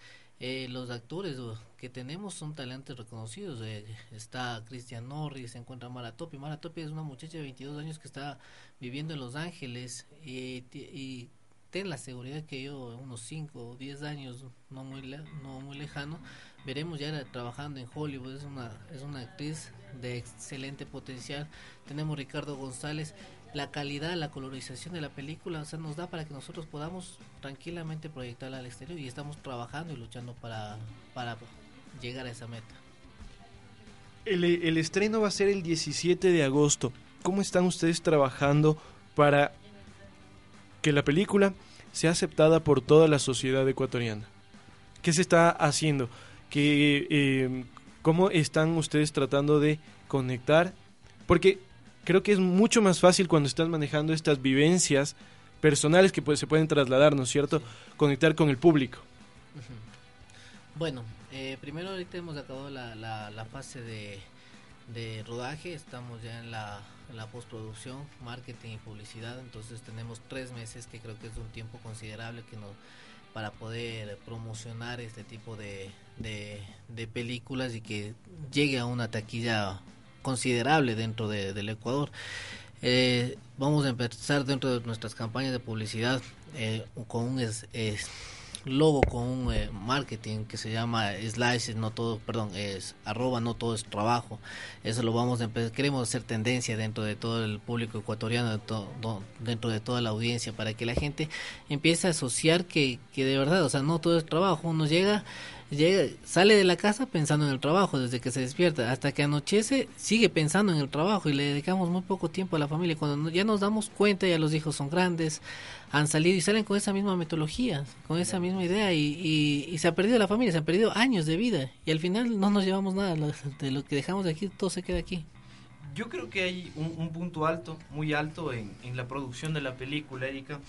Speaker 19: Eh, los actores que tenemos son talentos reconocidos. Eh, está Christian Norris, se encuentra Mara Topi. Mara Topi es una muchacha de 22 años que está viviendo en Los Ángeles y, ten la seguridad que yo, unos 5 o 10 años, no muy, no muy lejano, veremos ya trabajando en Hollywood. Es una, es una actriz de excelente potencial. Tenemos Ricardo González la calidad, la colorización de la película, o sea, nos da para que nosotros podamos tranquilamente proyectarla al exterior y estamos trabajando y luchando para, para llegar a esa meta.
Speaker 4: El, el estreno va a ser el 17 de agosto. ¿Cómo están ustedes trabajando para que la película sea aceptada por toda la sociedad ecuatoriana? ¿Qué se está haciendo? ¿Qué, eh, ¿Cómo están ustedes tratando de conectar? Porque creo que es mucho más fácil cuando estás manejando estas vivencias personales que pues, se pueden trasladar, ¿no es cierto? Conectar con el público.
Speaker 19: Bueno, eh, primero ahorita hemos acabado la, la, fase de, de, rodaje, estamos ya en la, la, postproducción, marketing y publicidad, entonces tenemos tres meses que creo que es un tiempo considerable que no, para poder promocionar este tipo de, de, de películas y que llegue a una taquilla considerable dentro de, del Ecuador. Eh, vamos a empezar dentro de nuestras campañas de publicidad eh, con un es, logo, con un eh, marketing que se llama Slice, no todo, perdón, es arroba, no todo es trabajo. Eso lo vamos a empezar, queremos hacer tendencia dentro de todo el público ecuatoriano, dentro de toda la audiencia, para que la gente empiece a asociar que, que de verdad, o sea, no todo es trabajo, uno llega llega, sale de la casa pensando en el trabajo desde que se despierta. Hasta que anochece sigue pensando en el trabajo y le dedicamos muy poco tiempo a la familia. Cuando ya nos damos cuenta ya los hijos son grandes han salido y salen con esa misma metodología con esa misma idea y, y, se ha perdido la familia se han perdido años de vida. Y al final no nos llevamos nada de lo que dejamos de aquí todo se queda aquí.
Speaker 6: Yo creo que hay un, un, punto alto, muy alto en, en, la producción de la película, Erika,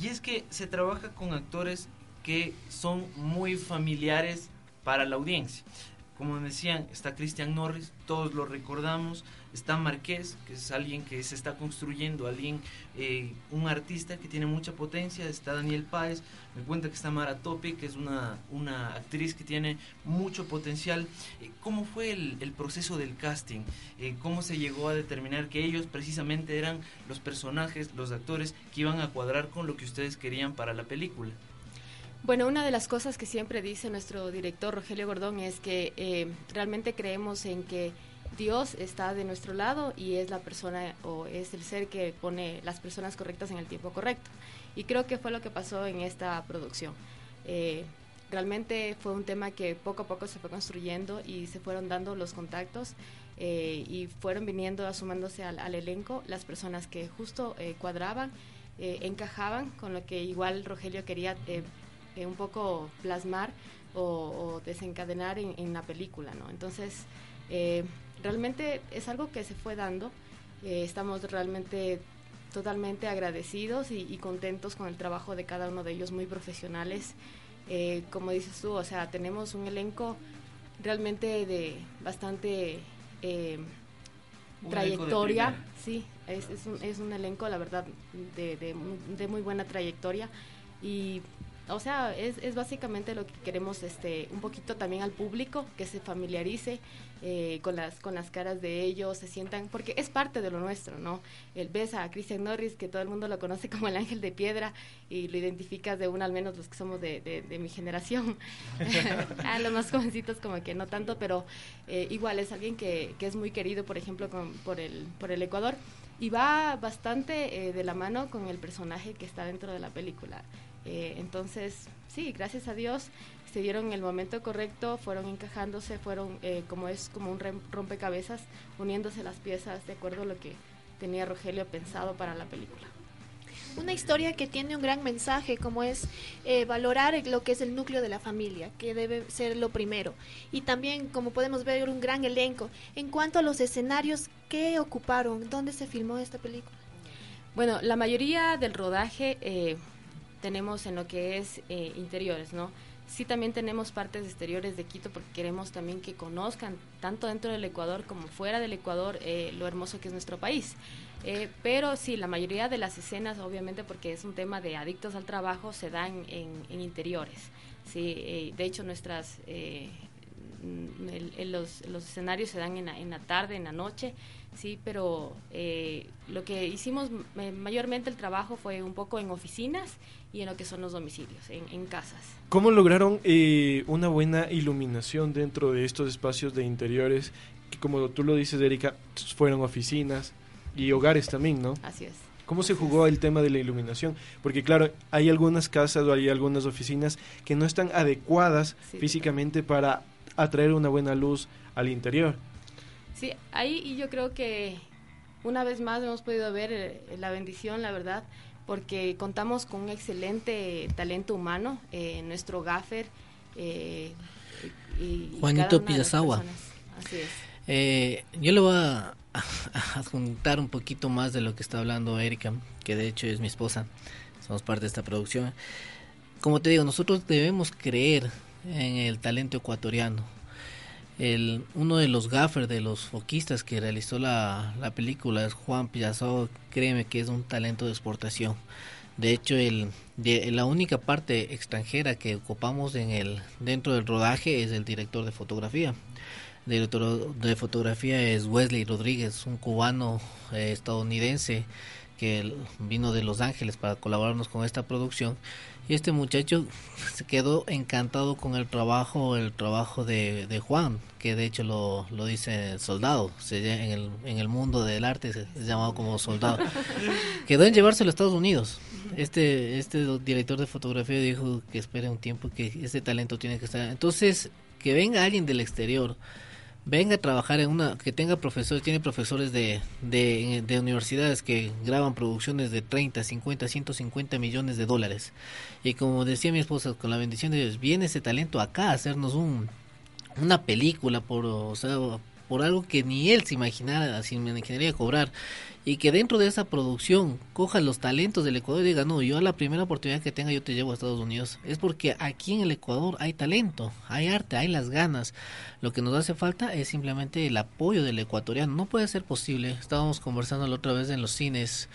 Speaker 6: y es que se trabaja con actores que son muy familiares para la audiencia. como decían, está Christian Norris, todos lo recordamos, está Marqués, que es alguien que se está construyendo, alguien, eh, un artista que tiene mucha potencia, está Daniel Páez, me cuenta que está Mara Topi, que es una, una actriz que tiene mucho potencial. Eh, ¿Cómo fue el, el, proceso del casting? Eh, ¿Cómo se llegó a determinar que ellos precisamente eran los personajes, los actores que iban a cuadrar con lo que ustedes querían para la película?
Speaker 18: Bueno, una de las cosas que siempre dice nuestro director Rogelio Gordón es que eh, realmente creemos en que Dios está de nuestro lado y es la persona o es el ser que pone las personas correctas en el tiempo correcto. Y creo que fue lo que pasó en esta producción. Eh, realmente fue un tema que poco a poco se fue construyendo y se fueron dando los contactos eh, y fueron viniendo, asumándose al, al, elenco las personas que justo cuadraban, encajaban con lo que igual Rogelio quería un poco plasmar o, o desencadenar en, en, la película, ¿no? Entonces, eh, realmente es algo que se fue dando. Eh, estamos realmente totalmente agradecidos y, y, contentos con el trabajo de cada uno de ellos, muy profesionales. Eh, como dices tú, o sea, tenemos un elenco realmente de bastante trayectoria, sí, es, es, un, es un elenco, la verdad, de, de, de muy buena trayectoria y o sea, es, es, básicamente lo que queremos este un poquito también al público, que se familiarice eh, con, las, con las caras de ellos, se sientan, porque es parte de lo nuestro, ¿no? El ves a Christian Norris, que todo el mundo lo conoce [laughs] como el ángel de piedra, y lo identificas de uno, al menos los que somos de, mi generación. [laughs] a los más jovencitos como que no tanto, pero eh, igual es alguien que, que, es muy querido, por ejemplo, con, por, el, por el Ecuador, y va bastante eh, de la mano con el personaje que está dentro de la película. Eh, entonces, sí, gracias a Dios se dieron en el momento correcto, fueron encajándose, fueron eh, como es como un rompecabezas, uniéndose las piezas de acuerdo a lo que tenía Rogelio pensado para la película.
Speaker 5: Una historia que tiene un gran mensaje, como es eh, valorar lo que es el núcleo de la familia, que debe ser lo primero. Y también, como podemos ver, un gran elenco. En cuanto a los escenarios, ¿qué ocuparon? ¿Dónde se filmó esta película?
Speaker 18: Bueno, la mayoría del rodaje eh, tenemos en lo que es eh, interiores, ¿no? Sí también tenemos partes exteriores de Quito porque queremos también que conozcan, tanto dentro del Ecuador como fuera del Ecuador, eh, lo hermoso que es nuestro país. Eh, pero sí, la mayoría de las escenas, obviamente porque es un tema de adictos al trabajo, se dan en, interiores. Sí, eh, de hecho nuestras... Eh, los, los, escenarios se dan en la, en la, tarde, en la noche, sí, pero eh, lo que hicimos mayormente el trabajo fue un poco en oficinas y en lo que son los domicilios, en, en casas.
Speaker 4: ¿Cómo lograron eh, una buena iluminación dentro de estos espacios de interiores? Que como tú lo dices, Erika, fueron oficinas y hogares también, ¿no?
Speaker 18: Así es.
Speaker 4: ¿Cómo se jugó el tema de la iluminación? Porque claro, hay algunas casas o hay algunas oficinas que no están adecuadas sí, físicamente para atraer una buena luz al interior.
Speaker 18: Sí, ahí yo creo que una vez más hemos podido ver eh, la bendición, la verdad, porque contamos con un excelente talento humano, eh, nuestro gaffer. Eh, y,
Speaker 19: Juanito Pillazawa.
Speaker 18: Así es.
Speaker 19: Eh, yo le voy a, adjuntar un poquito más de lo que está hablando Erika, que de hecho es mi esposa, somos parte de esta producción. Como te digo, nosotros debemos creer en el talento ecuatoriano. El, uno de los gaffers, de los foquistas que realizó la, la película es Juan Pillazo, créeme que es un talento de exportación. De hecho, el, de, la única parte extranjera que ocupamos en el, dentro del rodaje es el director de fotografía. El director de fotografía es Wesley Rodríguez, un cubano eh, estadounidense que vino de Los Ángeles para colaborarnos con esta producción y este muchacho [laughs] se quedó encantado con el trabajo el trabajo de, de Juan que de hecho lo, lo dice soldado se, en, el, en el mundo del arte se, es llamado como soldado. [laughs] Quedó en llevárselo a Estados Unidos. Este este director de fotografía dijo que espere un tiempo que ese talento tiene que estar. Entonces que venga alguien del exterior venga a trabajar en una, que tenga profesores, tiene profesores de, de, de, universidades que graban producciones de 30, 50, 150 millones de dólares. Y como decía mi esposa, con la bendición de Dios, viene ese talento acá a hacernos un, una película, por, o sea, por algo que ni él se imaginara, se imaginaría cobrar y que dentro de esa producción coja los talentos del Ecuador y diga, no, yo a la primera oportunidad que tenga yo te llevo a Estados Unidos. Es porque aquí en el Ecuador hay talento, hay arte, hay las ganas. Lo que nos hace falta es simplemente el apoyo del ecuatoriano. No puede ser posible. Estábamos conversando la otra vez en los cines.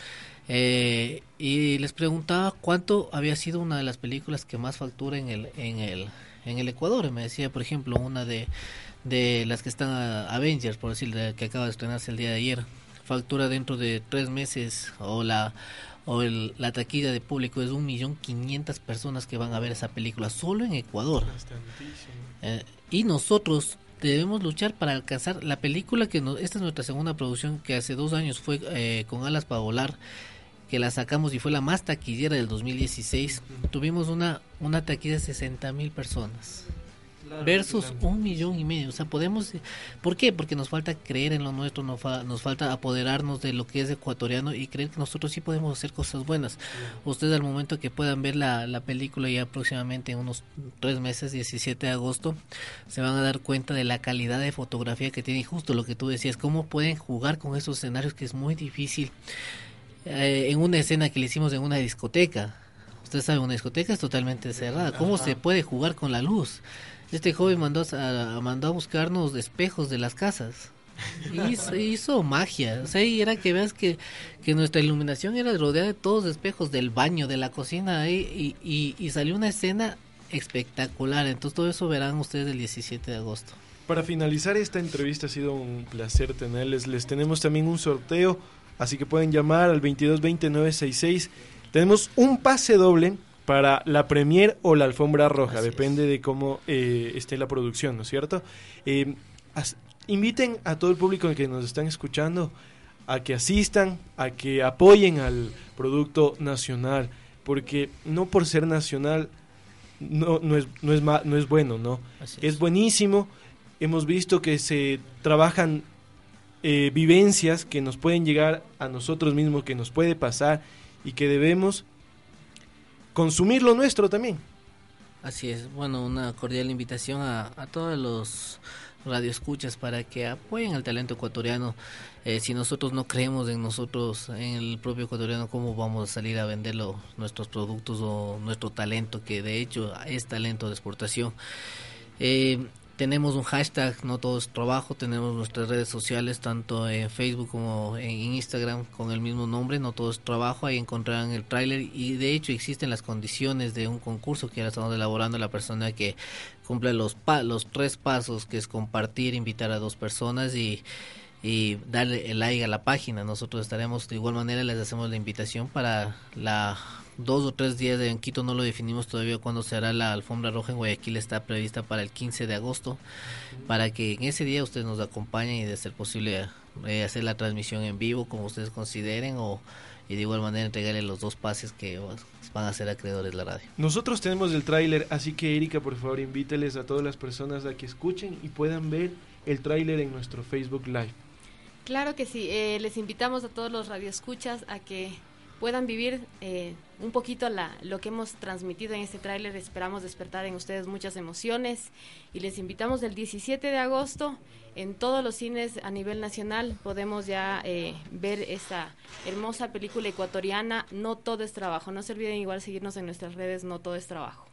Speaker 19: Eh, y les preguntaba cuánto había sido una de las películas que más factura en el en el en el Ecuador me decía por ejemplo una de de las que están a Avengers por decir que acaba de estrenarse el día de ayer. Factura dentro de tres meses o la o el, la taquilla de público es un millón quinientas personas que van a ver esa película solo en Ecuador. Eh, y nosotros debemos luchar para alcanzar la película que nos, esta es nuestra segunda producción que hace dos años fue eh, con alas para volar que la sacamos y fue la más taquillera del 2016 tuvimos una una taquilla de 60 mil personas versus un millón y medio. O sea, podemos... ¿Por qué? Porque nos falta creer en lo nuestro, nos, nos falta apoderarnos de lo que es ecuatoriano y creer que nosotros sí podemos hacer cosas buenas. Ustedes al momento que puedan ver la, la película ya próximamente en unos tres meses, 17 de agosto, se van a dar cuenta de la calidad de fotografía que tiene. Y justo lo que tú decías, cómo pueden jugar con esos escenarios que es muy difícil. Eh, en una escena que le hicimos en una discoteca. Usted sabe, una discoteca es totalmente cerrada. ¿Cómo se puede jugar con la luz? Este joven mandó a, mandó a buscarnos espejos de las casas. Hizo, [laughs] hizo magia. O sea, era que veas que, que nuestra iluminación era rodeada de todos los espejos del baño, de la cocina, y, y, y salió una escena espectacular. Entonces, todo eso verán ustedes el 17 de agosto.
Speaker 4: Para finalizar esta entrevista ha sido un placer tenerles. Les tenemos también un sorteo, así que pueden llamar al 2220-966. Tenemos un pase doble para la premier o la alfombra roja, depende de cómo eh, esté la producción, ¿no es cierto? Eh, as, inviten a todo el público que nos están escuchando a que asistan, a que apoyen al producto nacional, porque no por ser nacional no, no, es, no, es, ma, no es bueno, ¿no? Es. es. buenísimo, hemos visto que se trabajan eh, vivencias que nos pueden llegar a nosotros mismos, que nos puede pasar y que debemos consumir lo nuestro también.
Speaker 19: Así es, bueno, una cordial invitación a, a todos los radioescuchas para que apoyen al talento ecuatoriano. Eh, si nosotros no creemos en nosotros, en el propio ecuatoriano, ¿cómo vamos a salir a venderlo, nuestros productos o nuestro talento, que de hecho es talento de exportación? Eh, tenemos un hashtag, no todo es trabajo, tenemos nuestras redes sociales, tanto en Facebook como en Instagram, con el mismo nombre, no todo es trabajo, ahí encontrarán el tráiler y de hecho existen las condiciones de un concurso que ahora estamos elaborando la persona que cumple los, pa los tres pasos, que es compartir, invitar a dos personas y y darle el like a la página. Nosotros estaremos de igual manera, les hacemos la invitación para la dos o tres días de en Quito, no lo definimos todavía cuándo se hará la alfombra roja en Guayaquil, está prevista para el 15 de agosto, para que en ese día ustedes nos acompañen y de ser posible eh, hacer la transmisión en vivo como ustedes consideren o y de igual manera entregarle los dos pases que van a ser acreedores de la radio.
Speaker 4: Nosotros tenemos el tráiler, así que Erika, por favor, invíteles a todas las personas a que escuchen y puedan ver el tráiler en nuestro Facebook Live.
Speaker 18: Claro que sí, eh, les invitamos a todos los radioescuchas a que puedan vivir eh, un poquito la, lo que hemos transmitido en este tráiler. Esperamos despertar en ustedes muchas emociones y les invitamos el 17 de agosto en todos los cines a nivel nacional. Podemos ya eh, ver esta hermosa película ecuatoriana, No todo es trabajo. No se olviden igual seguirnos en nuestras redes, No todo es trabajo.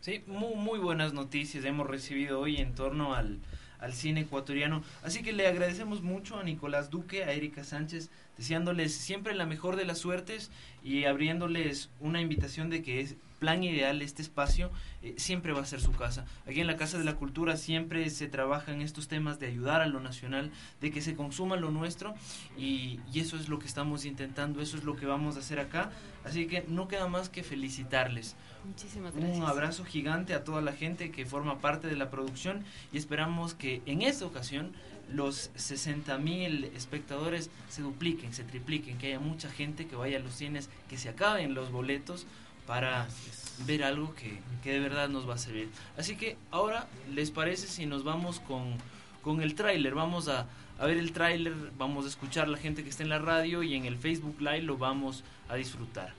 Speaker 6: Sí, muy, muy buenas noticias hemos recibido hoy en torno al al cine ecuatoriano. Así que le agradecemos mucho a Nicolás Duque, a Erika Sánchez, deseándoles siempre la mejor de las suertes y abriéndoles una invitación de que es plan ideal este espacio eh, siempre va a ser su casa. Aquí en la Casa de la Cultura siempre se trabaja en estos temas de ayudar a lo nacional, de que se consuma lo nuestro y, y eso es lo que estamos intentando, eso es lo que vamos a hacer acá. Así que no queda más que felicitarles.
Speaker 18: Muchísimas gracias.
Speaker 6: Un abrazo gigante a toda la gente que forma parte de la producción y esperamos que en esta ocasión los 60 mil espectadores se dupliquen, se tripliquen, que haya mucha gente que vaya a los cines, que se acaben los boletos para ver algo que, que, de verdad nos va a servir. Así que ahora, ¿les parece si nos vamos con, con el tráiler? Vamos a, a ver el tráiler, vamos a escuchar a la gente que está en la radio y en el Facebook Live lo vamos a disfrutar.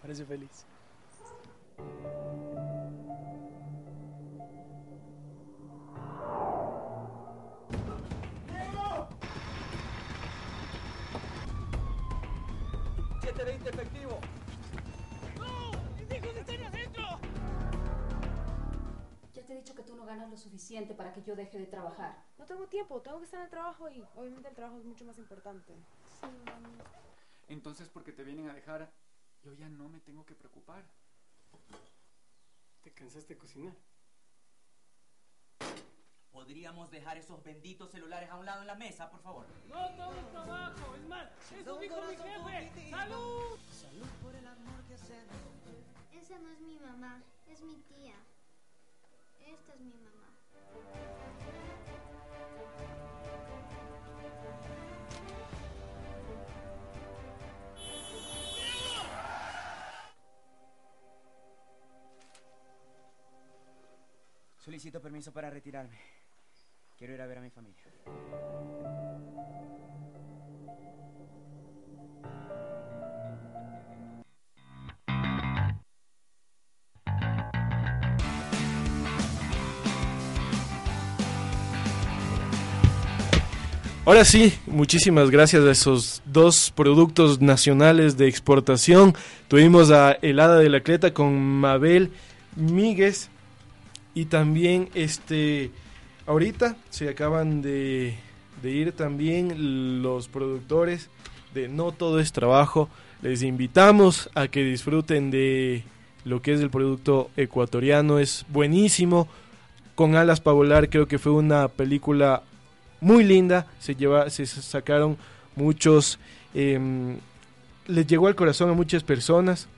Speaker 20: Para parece feliz.
Speaker 21: Dicho que tú no ganas lo suficiente para que yo deje de trabajar.
Speaker 22: No tengo tiempo, tengo que estar en el trabajo y obviamente el trabajo es mucho más importante.
Speaker 23: Entonces, porque te vienen a dejar, yo ya no me tengo que preocupar.
Speaker 20: ¿Te cansaste de cocinar?
Speaker 24: ¿Podríamos dejar esos benditos celulares a un lado en la mesa, por favor?
Speaker 23: No tengo trabajo, es más, eso dijo mi jefe. ¡Salud!
Speaker 21: Salud
Speaker 25: Solicito permiso para retirarme. Quiero ir a ver a mi familia.
Speaker 4: Ahora sí, muchísimas gracias a esos dos productos nacionales de exportación. Tuvimos a Helada de la Cleta con Mabel Míguez y también este ahorita se acaban de, de ir también los productores de No Todo es Trabajo. Les invitamos a que disfruten de lo que es el producto ecuatoriano. Es buenísimo. Con Alas para volar creo que fue una película muy linda. Se, lleva, se sacaron muchos... Eh, les llegó al corazón a muchas personas.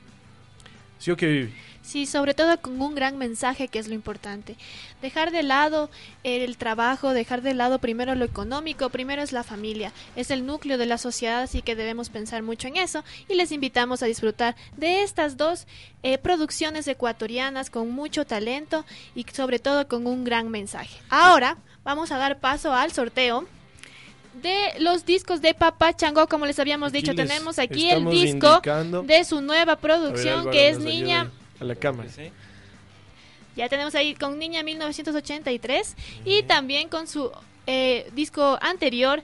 Speaker 4: ¿Sí?
Speaker 5: Sí, sobre todo con un gran mensaje que es lo importante. Dejar de lado el trabajo, dejar de lado primero lo económico, primero es la familia, es el núcleo de la sociedad, así que debemos pensar mucho en eso y les invitamos a disfrutar de estas dos eh, producciones ecuatorianas con mucho talento y sobre todo con un gran mensaje. Ahora vamos a dar paso al sorteo de los discos de Papá Chango, como les habíamos dicho,
Speaker 4: les
Speaker 5: tenemos aquí el disco
Speaker 4: indicando.
Speaker 5: de su nueva producción
Speaker 4: Álvaro,
Speaker 5: que es Niña
Speaker 4: ayuda A la cámara.
Speaker 5: Ya tenemos ahí con Niña 1983 y también con su eh, disco anterior,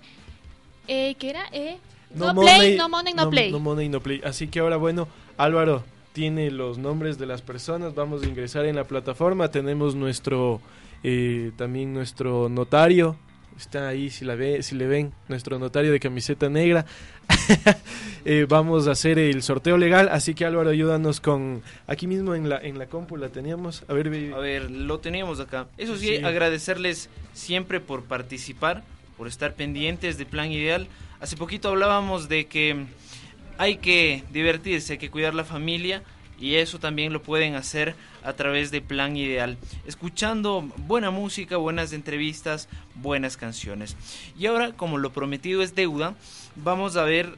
Speaker 5: eh, que era eh, No, Play, No Money, No, Play.
Speaker 4: No Money, No Play. Así que ahora, bueno, Álvaro tiene los nombres de las personas. Vamos a ingresar en la plataforma. Tenemos nuestro, eh, también nuestro notario. Está ahí, si, la ve, si le ven, nuestro notario de camiseta negra. [laughs] Eh, vamos a hacer el sorteo legal. Así que Álvaro, ayúdanos con... Aquí mismo en la, en la compu la teníamos. A ver.
Speaker 6: A ver, lo teníamos acá. Eso sí,
Speaker 4: Sí.
Speaker 6: agradecerles siempre por participar, por estar pendientes de Plan Ideal. Hace poquito hablábamos de que hay que divertirse, hay que cuidar la familia y eso también lo pueden hacer a través de Plan Ideal, escuchando buena música, buenas entrevistas, buenas canciones. Y ahora, como lo prometido es deuda, vamos a ver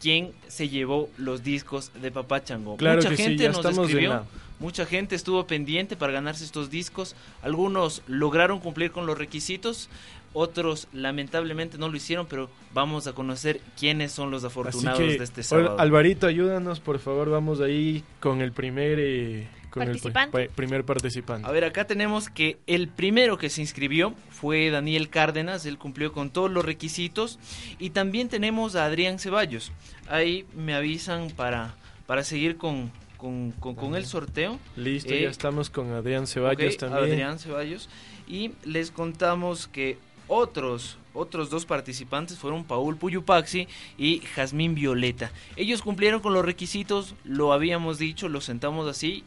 Speaker 6: quién se llevó los discos de Papá Chango.
Speaker 4: Claro
Speaker 6: Mucha
Speaker 4: que sí,
Speaker 6: gente
Speaker 4: ya
Speaker 6: nos escribió.
Speaker 4: la-
Speaker 6: Mucha gente estuvo pendiente para ganarse estos discos. Algunos lograron cumplir con los requisitos, otros lamentablemente no lo hicieron, pero vamos a conocer quiénes son los
Speaker 4: Así
Speaker 6: afortunados
Speaker 4: que,
Speaker 6: de este
Speaker 4: hola,
Speaker 6: sábado.
Speaker 4: Alvarito, ayúdanos, por favor. Vamos ahí con el primer... eh, con el
Speaker 6: Participante.
Speaker 4: pa- primer participante.
Speaker 6: A ver, acá tenemos que el primero que se inscribió fue Daniel Cárdenas, él cumplió con todos los requisitos. Y también tenemos a Adrián Ceballos. Ahí me avisan para, para seguir con, con, con- con el sorteo.
Speaker 4: Listo,
Speaker 6: Eh,
Speaker 4: ya estamos con Adrián Ceballos también.
Speaker 6: Adrián Ceballos. Y les contamos que otros, otros dos participantes fueron Paul Puyupaxi y Jazmín Violeta. Ellos cumplieron con los requisitos, lo habíamos dicho, lo sentamos así.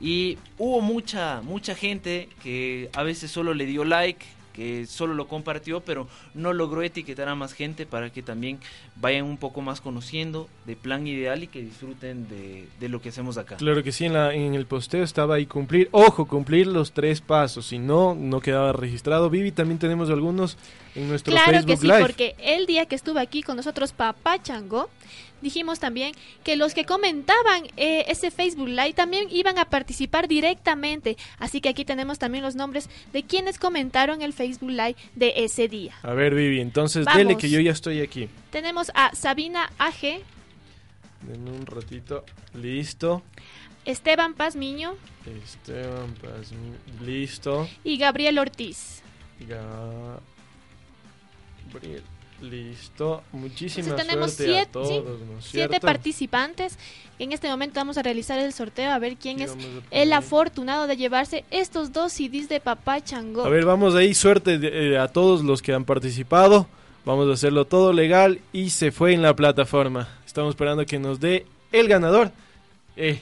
Speaker 6: Y hubo mucha, mucha gente que a veces solo le dio like, que solo lo compartió, pero no logró etiquetar a más gente para que también vayan un poco más conociendo de Plan Ideal y que disfruten de, de lo que hacemos acá.
Speaker 4: Claro que sí, en, la, en el posteo estaba ahí cumplir, ojo, cumplir los tres pasos, si no, no quedaba registrado. Vivi, también tenemos algunos en nuestro
Speaker 5: Claro
Speaker 4: Facebook
Speaker 5: que sí,
Speaker 4: Live.
Speaker 5: porque el día que estuvo aquí con nosotros Papá Chango, dijimos también que los que comentaban eh, ese Facebook Live también iban a participar directamente. Así que aquí tenemos también los nombres de quienes comentaron el Facebook Live de ese día.
Speaker 4: A ver, Vivi, entonces
Speaker 5: Vamos.
Speaker 4: dele que yo ya estoy aquí.
Speaker 5: Tenemos a Sabina AG,
Speaker 4: Denme un ratito. Listo.
Speaker 5: Esteban Pazmiño
Speaker 4: Esteban Pazmi- Listo.
Speaker 5: y Gabriel Ortiz.
Speaker 4: Gabriel. Listo. Muchísima
Speaker 5: Entonces tenemos siete,
Speaker 4: a todos, ¿no
Speaker 5: siete participantes. En este momento vamos a realizar el sorteo a ver quién
Speaker 4: Sí,
Speaker 5: es el afortunado de llevarse estos dos CDs de Papá Chango.
Speaker 4: A ver, vamos ahí, suerte de- eh, a todos los que han participado. Vamos a hacerlo todo legal y se fue en la plataforma. Estamos esperando que nos dé el ganador. Eh,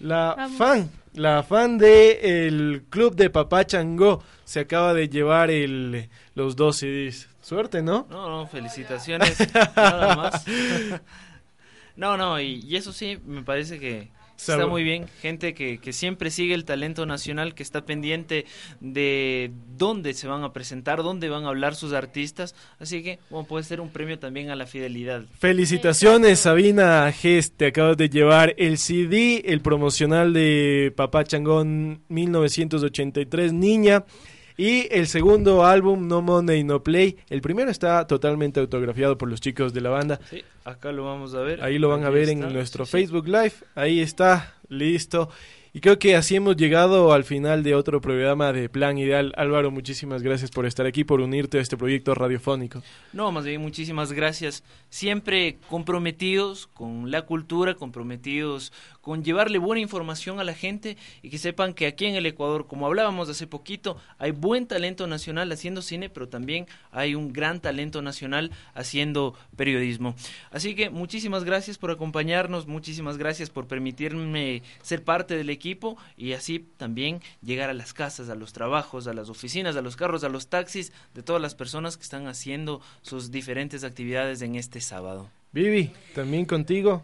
Speaker 4: la
Speaker 5: Vamos.
Speaker 4: fan, la fan de el club de Papá Changó se acaba de llevar el, los dos CDs. Suerte, ¿no?
Speaker 6: No, no, felicitaciones. nada más. [laughs] No, no, y, y eso sí, me parece que está muy bien. Gente que, que siempre sigue el talento nacional, que está pendiente de dónde se van a presentar, dónde van a hablar sus artistas. Así que, bueno, puede ser un premio también a la fidelidad.
Speaker 4: Felicitaciones, Sabina Gest. Te acabas de llevar el CD, el promocional de Papá Changón 1983, Niña. Y el segundo álbum, No Money, No Play. El primero está totalmente autografiado por los chicos de la banda.
Speaker 6: Sí, acá lo vamos a ver.
Speaker 4: Ahí lo van a ver
Speaker 6: está.
Speaker 4: en nuestro
Speaker 6: Sí, sí.
Speaker 4: Facebook Live. Ahí está, listo. Y creo que así hemos llegado al final de otro programa de Plan Ideal. Álvaro, muchísimas gracias por estar aquí, por unirte a este proyecto radiofónico.
Speaker 6: No, más bien muchísimas gracias. Siempre comprometidos con la cultura, comprometidos con llevarle buena información a la gente y que sepan que aquí en el Ecuador, como hablábamos hace poquito, hay buen talento nacional haciendo cine, pero también hay un gran talento nacional haciendo periodismo. Así que muchísimas gracias por acompañarnos, muchísimas gracias por permitirme ser parte del equipo y así también llegar a las casas, a los trabajos, a las oficinas, a los carros, a los taxis de todas las personas que están haciendo sus diferentes actividades en este sábado.
Speaker 4: Vivi, también contigo.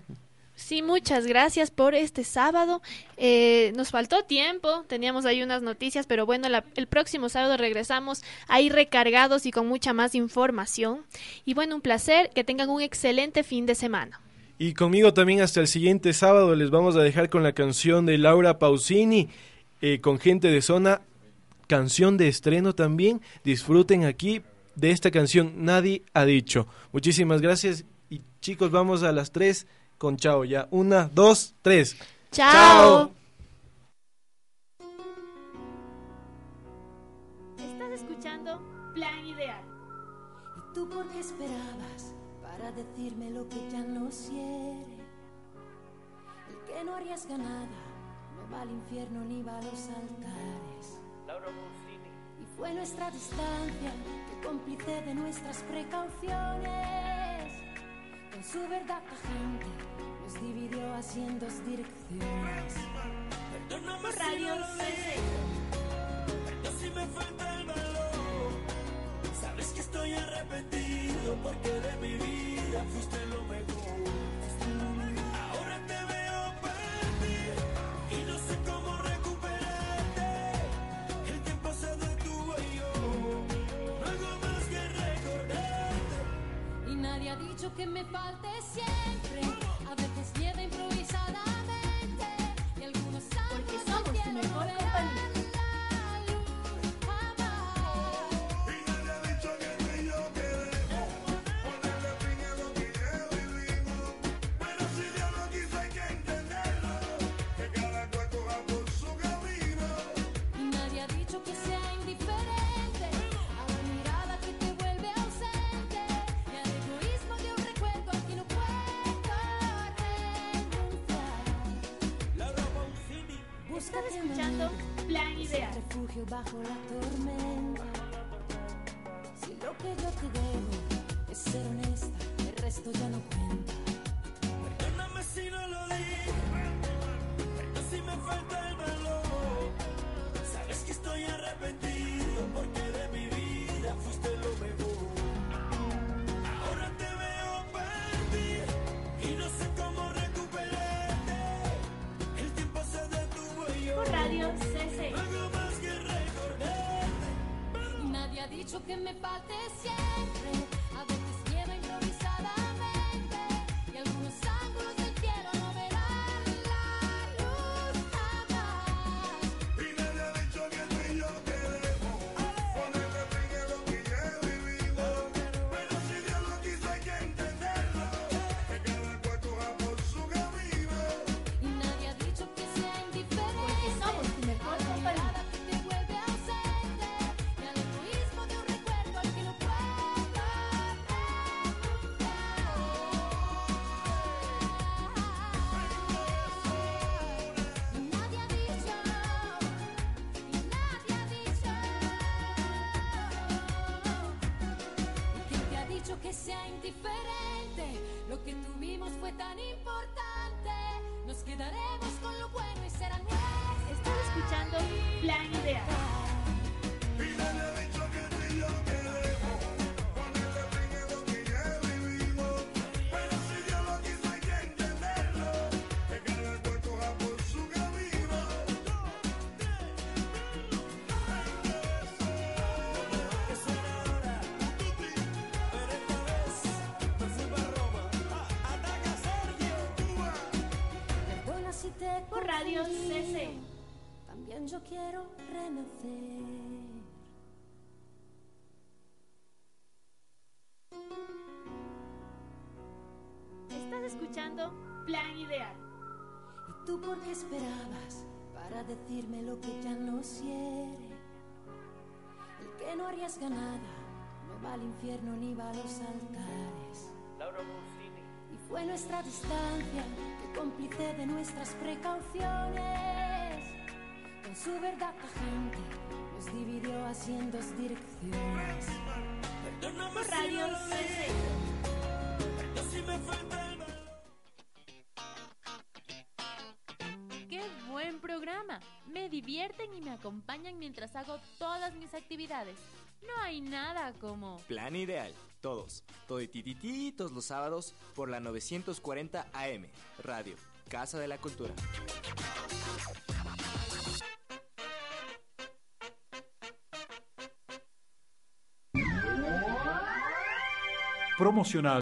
Speaker 5: Sí, muchas gracias por este sábado. Eh, nos faltó tiempo, teníamos ahí unas noticias, pero bueno, la- el próximo sábado regresamos ahí recargados y con mucha más información. Y bueno, un placer, que tengan un excelente fin de semana.
Speaker 4: Y conmigo también hasta el siguiente sábado les vamos a dejar con la canción de Laura Pausini, eh, con gente de zona, canción de estreno también. Disfruten aquí de esta canción, nadie ha dicho. Muchísimas gracias y chicos, vamos a las tres con chao ya. Una, dos, tres.
Speaker 5: Chao. Estás escuchando Plan Ideal.
Speaker 26: ¿Y tú por qué esperabas decirme lo que ya no quiere? El que no arriesga nada no va al infierno ni va a los altares. Y fue nuestra distancia que cómplice de nuestras precauciones. Con su verdad gente nos dividió así en dos direcciones.
Speaker 23: Perdóname si no lo dije, perdón si me falta el valor. Sabes que estoy arrepentido porque de mi vida que
Speaker 26: me falte siempre. A veces nieva improvisadamente. Dicho que
Speaker 23: me
Speaker 26: falte siempre. Sea indiferente. Lo que tuvimos fue tan importante. Nos quedaremos con lo bueno y será nuestro.
Speaker 23: Estás escuchando Plan Ideal.
Speaker 26: Yo quiero renacer.
Speaker 23: Estás escuchando Plan Ideal.
Speaker 26: ¿Y tú por qué esperabas para decirme lo que ya nos hiere? El que no arriesga nada no va al infierno ni va a los altares.
Speaker 27: Laura Pausini.
Speaker 26: Y fue nuestra distancia que cómplice de nuestras precauciones. Su verdad tajante nos dividió así en dos direcciones.
Speaker 28: Perdóname si
Speaker 23: Radio
Speaker 28: Perdón si me falta el valor
Speaker 29: ¡Qué buen programa! Me divierten y me acompañan mientras hago todas mis actividades. No hay nada como...
Speaker 3: Plan Ideal. Todos, todititititos los sábados por la 940 AM. Radio, Casa de la Cultura.
Speaker 1: Promocional